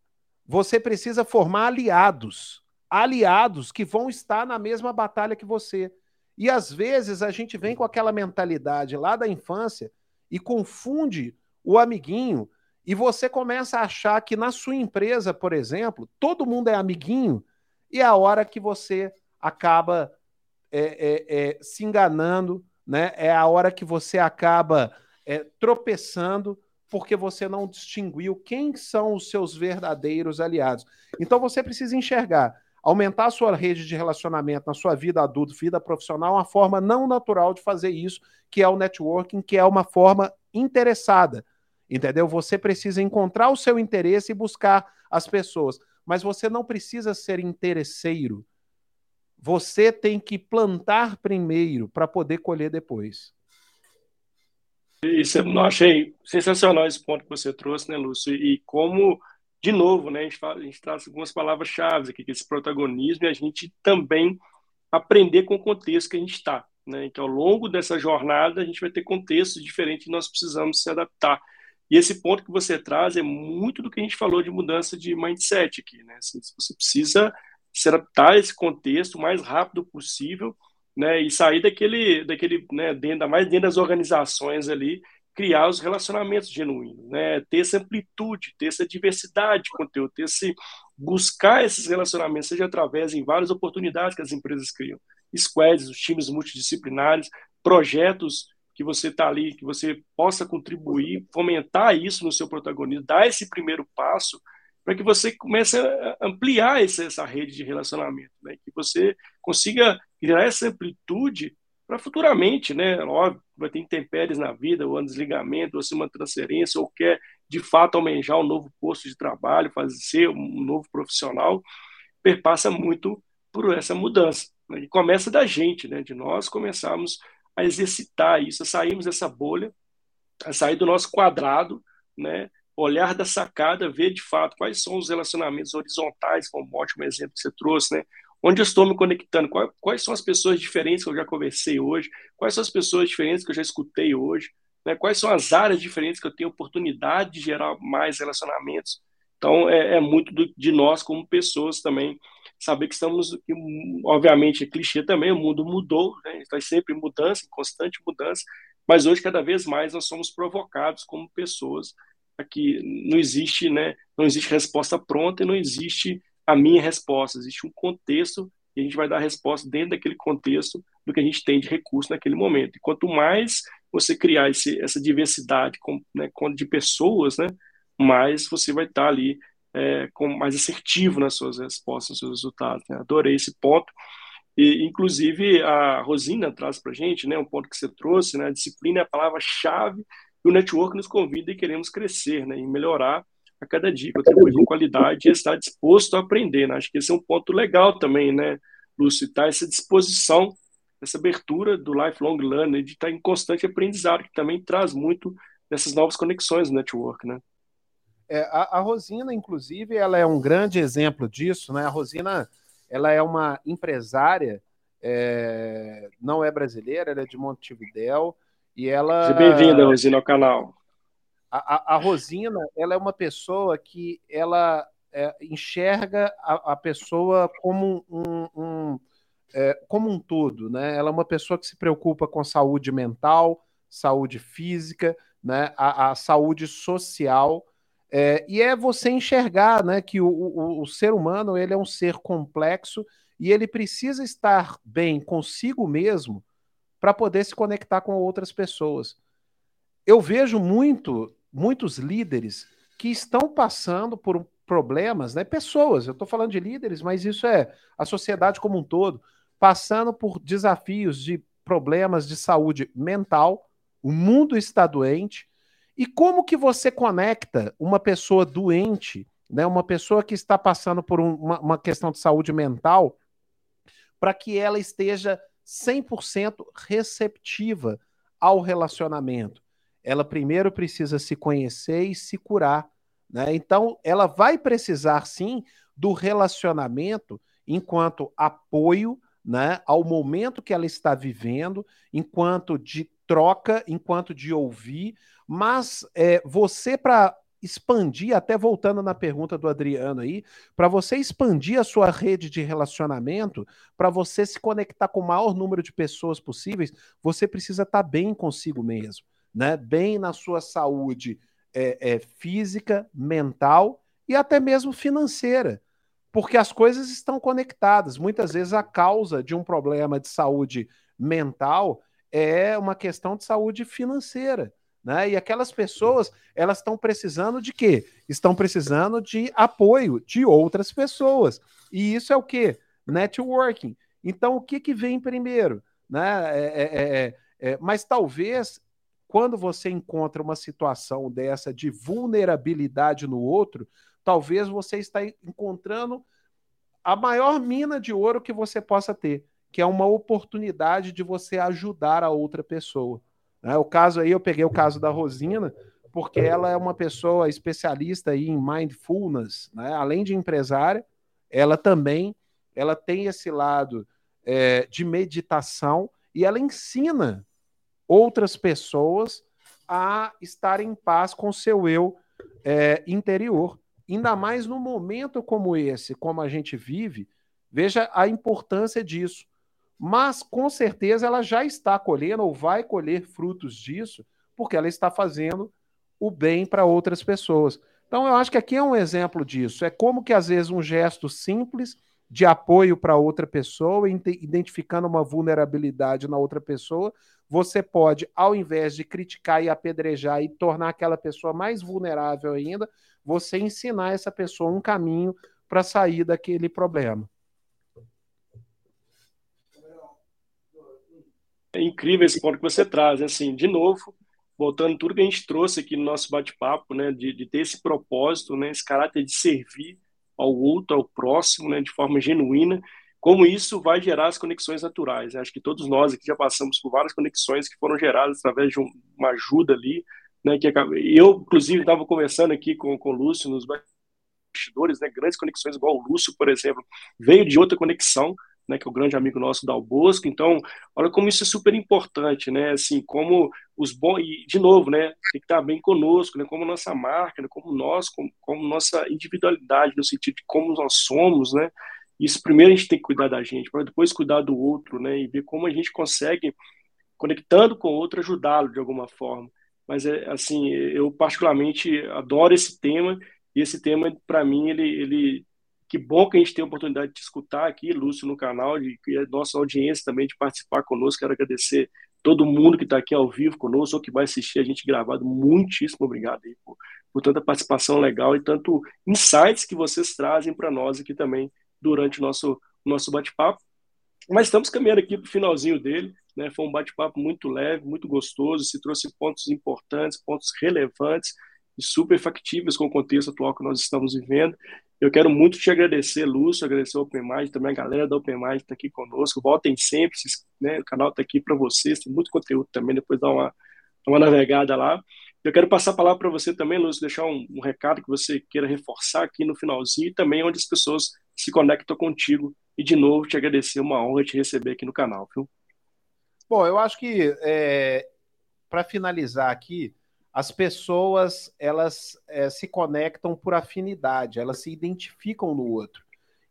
Speaker 2: Você precisa formar aliados, aliados que vão estar na mesma batalha que você. E às vezes a gente vem com aquela mentalidade lá da infância e confunde o amiguinho, e você começa a achar que na sua empresa, por exemplo, todo mundo é amiguinho, e é a hora que você acaba é, é, é, se enganando, né? é a hora que você acaba é, tropeçando porque você não distinguiu quem são os seus verdadeiros aliados. Então você precisa enxergar. Aumentar a sua rede de relacionamento na sua vida adulta, vida profissional, é uma forma não natural de fazer isso, que é o networking, que é uma forma interessada. Entendeu? Você precisa encontrar o seu interesse e buscar as pessoas. Mas você não precisa ser interesseiro. Você tem que plantar primeiro para poder colher depois.
Speaker 1: Isso eu achei sensacional esse ponto que você trouxe, né, Lúcio? E como, de novo, né, a gente, traz algumas palavras-chave aqui, que esse protagonismo e a gente também aprender com o contexto que a gente está. Né? Que ao longo dessa jornada a gente vai ter contextos diferentes e nós precisamos se adaptar. E esse ponto que você traz é muito do que a gente falou de mudança de mindset aqui. Né? Assim, você precisa se adaptar a esse contexto o mais rápido possível né, e sair daquele, daquele né, dentro, mais dentro das organizações ali, criar os relacionamentos genuínos, né, ter essa amplitude, ter essa diversidade de conteúdo, ter esse, buscar esses relacionamentos, seja através em várias oportunidades que as empresas criam, squads, os times multidisciplinares, projetos que você está ali, que você possa contribuir, fomentar isso no seu protagonismo, dar esse primeiro passo, para que você comece a ampliar essa, essa rede de relacionamento, né? que você consiga criar essa amplitude para futuramente, né? Óbvio, vai ter intempéries na vida, ou um desligamento, ou se uma transferência, ou quer de fato almejar um novo posto de trabalho, fazer um novo profissional, perpassa muito por essa mudança. Né? E começa da gente, né? de nós começarmos a exercitar isso, a sairmos dessa bolha, a sair do nosso quadrado, né? olhar da sacada, ver de fato quais são os relacionamentos horizontais, como um ótimo exemplo que você trouxe, né? Onde eu estou me conectando, quais, quais são as pessoas diferentes que eu já conversei hoje, quais são as pessoas diferentes que eu já escutei hoje, né? quais são as áreas diferentes que eu tenho oportunidade de gerar mais relacionamentos. Então, é, é muito do, de nós como pessoas também, saber que estamos, que, obviamente, é clichê também, o mundo mudou, né? está sempre em mudança, em constante mudança, mas hoje, cada vez mais, nós somos provocados como pessoas que não existe, né, não existe resposta pronta e não existe a minha resposta, existe um contexto e a gente vai dar a resposta dentro daquele contexto do que a gente tem de recurso naquele momento. E quanto mais você criar esse, essa diversidade com, né, de pessoas, né, mais você vai estar ali é, com mais assertivo nas suas respostas, nos seus resultados. Né? Adorei esse ponto. E, inclusive, a Rosina traz para a gente né, um ponto que você trouxe, né, a disciplina é a palavra-chave e o network nos convida e queremos crescer, né, e melhorar a cada dia, contribuir com qualidade e estar disposto a aprender. Né? Acho que esse é um ponto legal também, né, Lúcio, tá? essa disposição, essa abertura do lifelong learning, de estar em constante aprendizado, que também traz muito dessas novas conexões no network, né?
Speaker 2: É, a, a, Rosina, inclusive, ela é um grande exemplo disso, né? A Rosina, ela é uma empresária, é, não é brasileira, ela é de Montevidéu, e ela.
Speaker 1: Seja bem-vinda, Rosina, ao canal.
Speaker 2: A, a, a, Rosina, ela é uma pessoa que ela é, enxerga a, a, pessoa como um, um é, como um todo, né? Ela é uma pessoa que se preocupa com saúde mental, saúde física, né? A, a saúde social. É, e é você enxergar, né, que o, o, o ser humano ele é um ser complexo e ele precisa estar bem consigo mesmo para poder se conectar com outras pessoas. Eu vejo muito, muitos líderes que estão passando por problemas, né? Pessoas, eu estou falando de líderes, mas isso é a sociedade como um todo, passando por desafios de problemas de saúde mental. O mundo está doente. E como que você conecta uma pessoa doente, né? Uma pessoa que está passando por um, uma, uma questão de saúde mental, para que ela esteja 100% receptiva ao relacionamento. Ela primeiro precisa se conhecer e se curar. Né? Então, ela vai precisar sim do relacionamento enquanto apoio né, ao momento que ela está vivendo, enquanto de troca, enquanto de ouvir, mas é, você, para expandir, até voltando na pergunta do Adriano aí, para você expandir a sua rede de relacionamento, para você se conectar com o maior número de pessoas possíveis, você precisa estar tá bem consigo mesmo, né? Bem na sua saúde é, é, física, mental e até mesmo financeira, porque as coisas estão conectadas. Muitas vezes a causa de um problema de saúde mental é uma questão de saúde financeira. Né? E aquelas pessoas, elas estão precisando de quê? Estão precisando de apoio de outras pessoas. E isso é o quê? Networking. Então, o que, que vem primeiro? Né? É, é, é, é mas talvez quando você encontra uma situação dessa de vulnerabilidade no outro, talvez você está encontrando a maior mina de ouro que você possa ter, que é uma oportunidade de você ajudar a outra pessoa. Né? O caso aí, eu peguei o caso da Rosina, porque ela é uma pessoa especialista em mindfulness, né? além de empresária, ela também ela tem esse lado é, de meditação e ela ensina outras pessoas a estar em paz com seu eu é, interior. Ainda mais num momento como esse, como a gente vive, veja a importância disso. Mas com certeza ela já está colhendo ou vai colher frutos disso, porque ela está fazendo o bem para outras pessoas. Então eu acho que aqui é um exemplo disso. É como que às vezes um gesto simples de apoio para outra pessoa, identificando uma vulnerabilidade na outra pessoa, você pode, ao invés de criticar e apedrejar e tornar aquela pessoa mais vulnerável ainda, você ensinar essa pessoa um caminho para sair daquele problema.
Speaker 1: É incrível esse ponto que você traz, assim, de novo, voltando tudo que a gente trouxe aqui no nosso bate-papo, né, de, de, ter esse propósito, né, esse caráter de servir ao outro, ao próximo, né, de forma genuína, como isso vai gerar as conexões naturais. Acho que todos nós aqui já passamos por várias conexões que foram geradas através de um, uma ajuda ali, né, que eu, inclusive, estava conversando aqui com, com o Lúcio nos bastidores, né, grandes conexões, igual o Lúcio, por exemplo, veio de outra conexão, né, que é o grande amigo nosso Dal Bosco. Então, olha como isso é super importante, né? Assim, como os bons e de novo, né, tem que estar bem conosco, né, como nossa marca, né, como nós, como, como nossa individualidade no sentido de como nós somos, né? Isso primeiro a gente tem que cuidar da gente, para depois cuidar do outro, né? E ver como a gente consegue conectando com o outro ajudá-lo de alguma forma. Mas é assim, eu particularmente adoro esse tema e esse tema para mim ele ele que bom que a gente tem a oportunidade de escutar aqui, Lúcio, no canal, e a nossa audiência também de participar conosco. Quero agradecer todo mundo que está aqui ao vivo conosco ou que vai assistir a gente gravado. Muitíssimo obrigado aí por, por tanta participação legal e tanto insights que vocês trazem para nós aqui também durante o nosso, nosso bate-papo. Mas estamos caminhando aqui para o finalzinho dele. Né? Foi um bate-papo muito leve, muito gostoso, se trouxe pontos importantes, pontos relevantes e super factíveis com o contexto atual que nós estamos vivendo. Eu quero muito te agradecer, Lúcio, agradecer ao Open Mind, também a galera da Open Mind está aqui conosco. Voltem sempre, né? o canal está aqui para vocês, tem muito conteúdo também, depois dá uma, uma navegada lá. Eu quero passar a palavra para você também, Lúcio, deixar um, um, recado que você queira reforçar aqui no finalzinho e também onde as pessoas se conectam contigo. E, de novo, te agradecer, uma honra te receber aqui no canal, viu?
Speaker 2: Bom, eu acho que, é, para finalizar aqui, as pessoas elas é, se conectam por afinidade, elas se identificam no outro.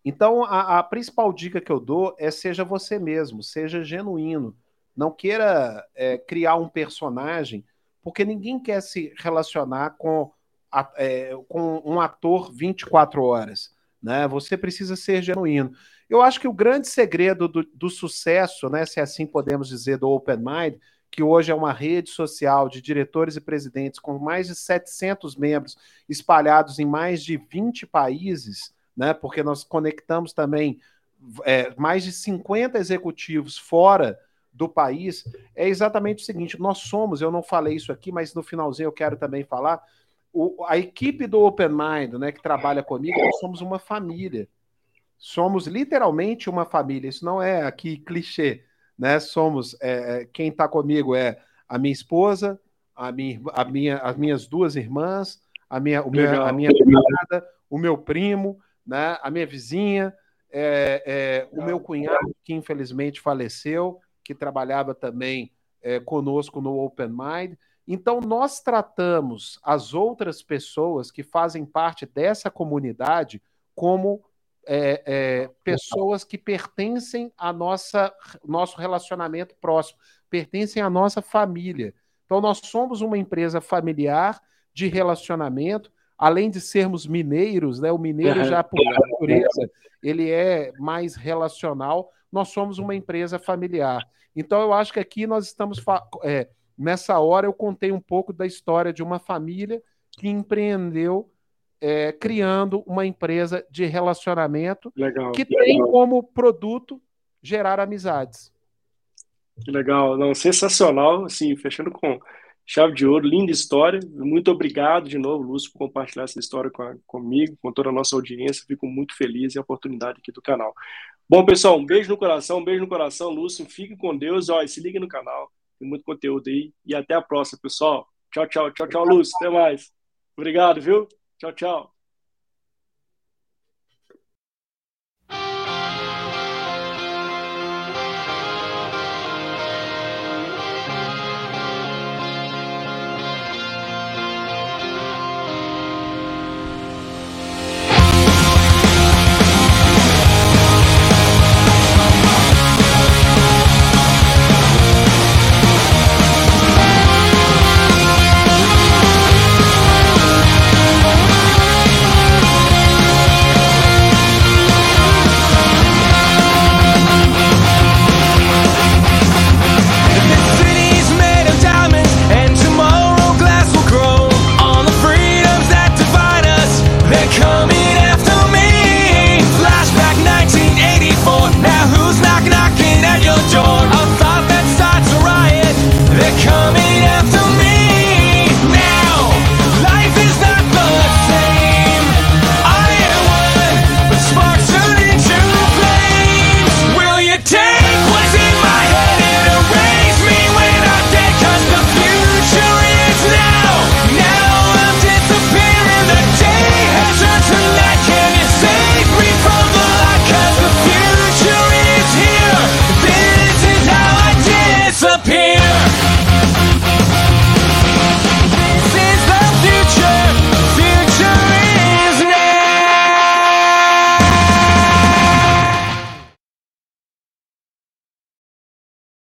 Speaker 2: Então, a, a, principal dica que eu dou é seja você mesmo, seja genuíno. Não queira é, criar um personagem, porque ninguém quer se relacionar com, a, é, com um ator 24 horas. Né? Você precisa ser genuíno. Eu acho que o grande segredo do, do sucesso, né, se assim podemos dizer, do Open Mind, que hoje é uma rede social de diretores e presidentes com mais de 700 membros espalhados em mais de 20 países, né, porque nós conectamos também é, mais de 50 executivos fora do país, é exatamente o seguinte: nós somos, eu não falei isso aqui, mas no finalzinho eu quero também falar. O, a equipe do Open Mind, né, que trabalha comigo, nós somos uma família. Somos literalmente uma família. Isso não é aqui clichê né? Somos é, é quem está comigo é a minha esposa, a minha, a minha, as minhas duas irmãs, a minha, o meu, a minha namorada, o meu primo, né? A minha vizinha, é, é, o meu cunhado que infelizmente faleceu, que trabalhava também é, conosco no Open Mind. Então, nós tratamos as outras pessoas que fazem parte dessa comunidade como é, é, pessoas que pertencem a nossa nosso relacionamento próximo, pertencem à nossa família. Então nós somos uma empresa familiar de relacionamento, além de sermos mineiros, né? O mineiro já por natureza, ele é mais relacional. Nós somos uma empresa familiar. Então eu acho que aqui nós estamos é, nessa hora eu contei um pouco da história de uma família que empreendeu é, criando uma empresa de relacionamento
Speaker 1: legal,
Speaker 2: que
Speaker 1: legal.
Speaker 2: tem como produto gerar amizades.
Speaker 1: Legal, não, sensacional, assim, fechando com chave de ouro, linda história. Muito obrigado de novo, Lúcio, por compartilhar essa história com a, comigo, com toda a nossa audiência. Fico muito feliz em a oportunidade aqui do canal. Bom, pessoal, um beijo no coração, um beijo no coração, Lúcio. Fique com Deus, ó, e se ligue no canal. Tem muito conteúdo aí. E até a próxima, pessoal. Tchau, tchau, tchau, tchau, Lúcio. Até mais. Obrigado, viu? Tchau, tchau.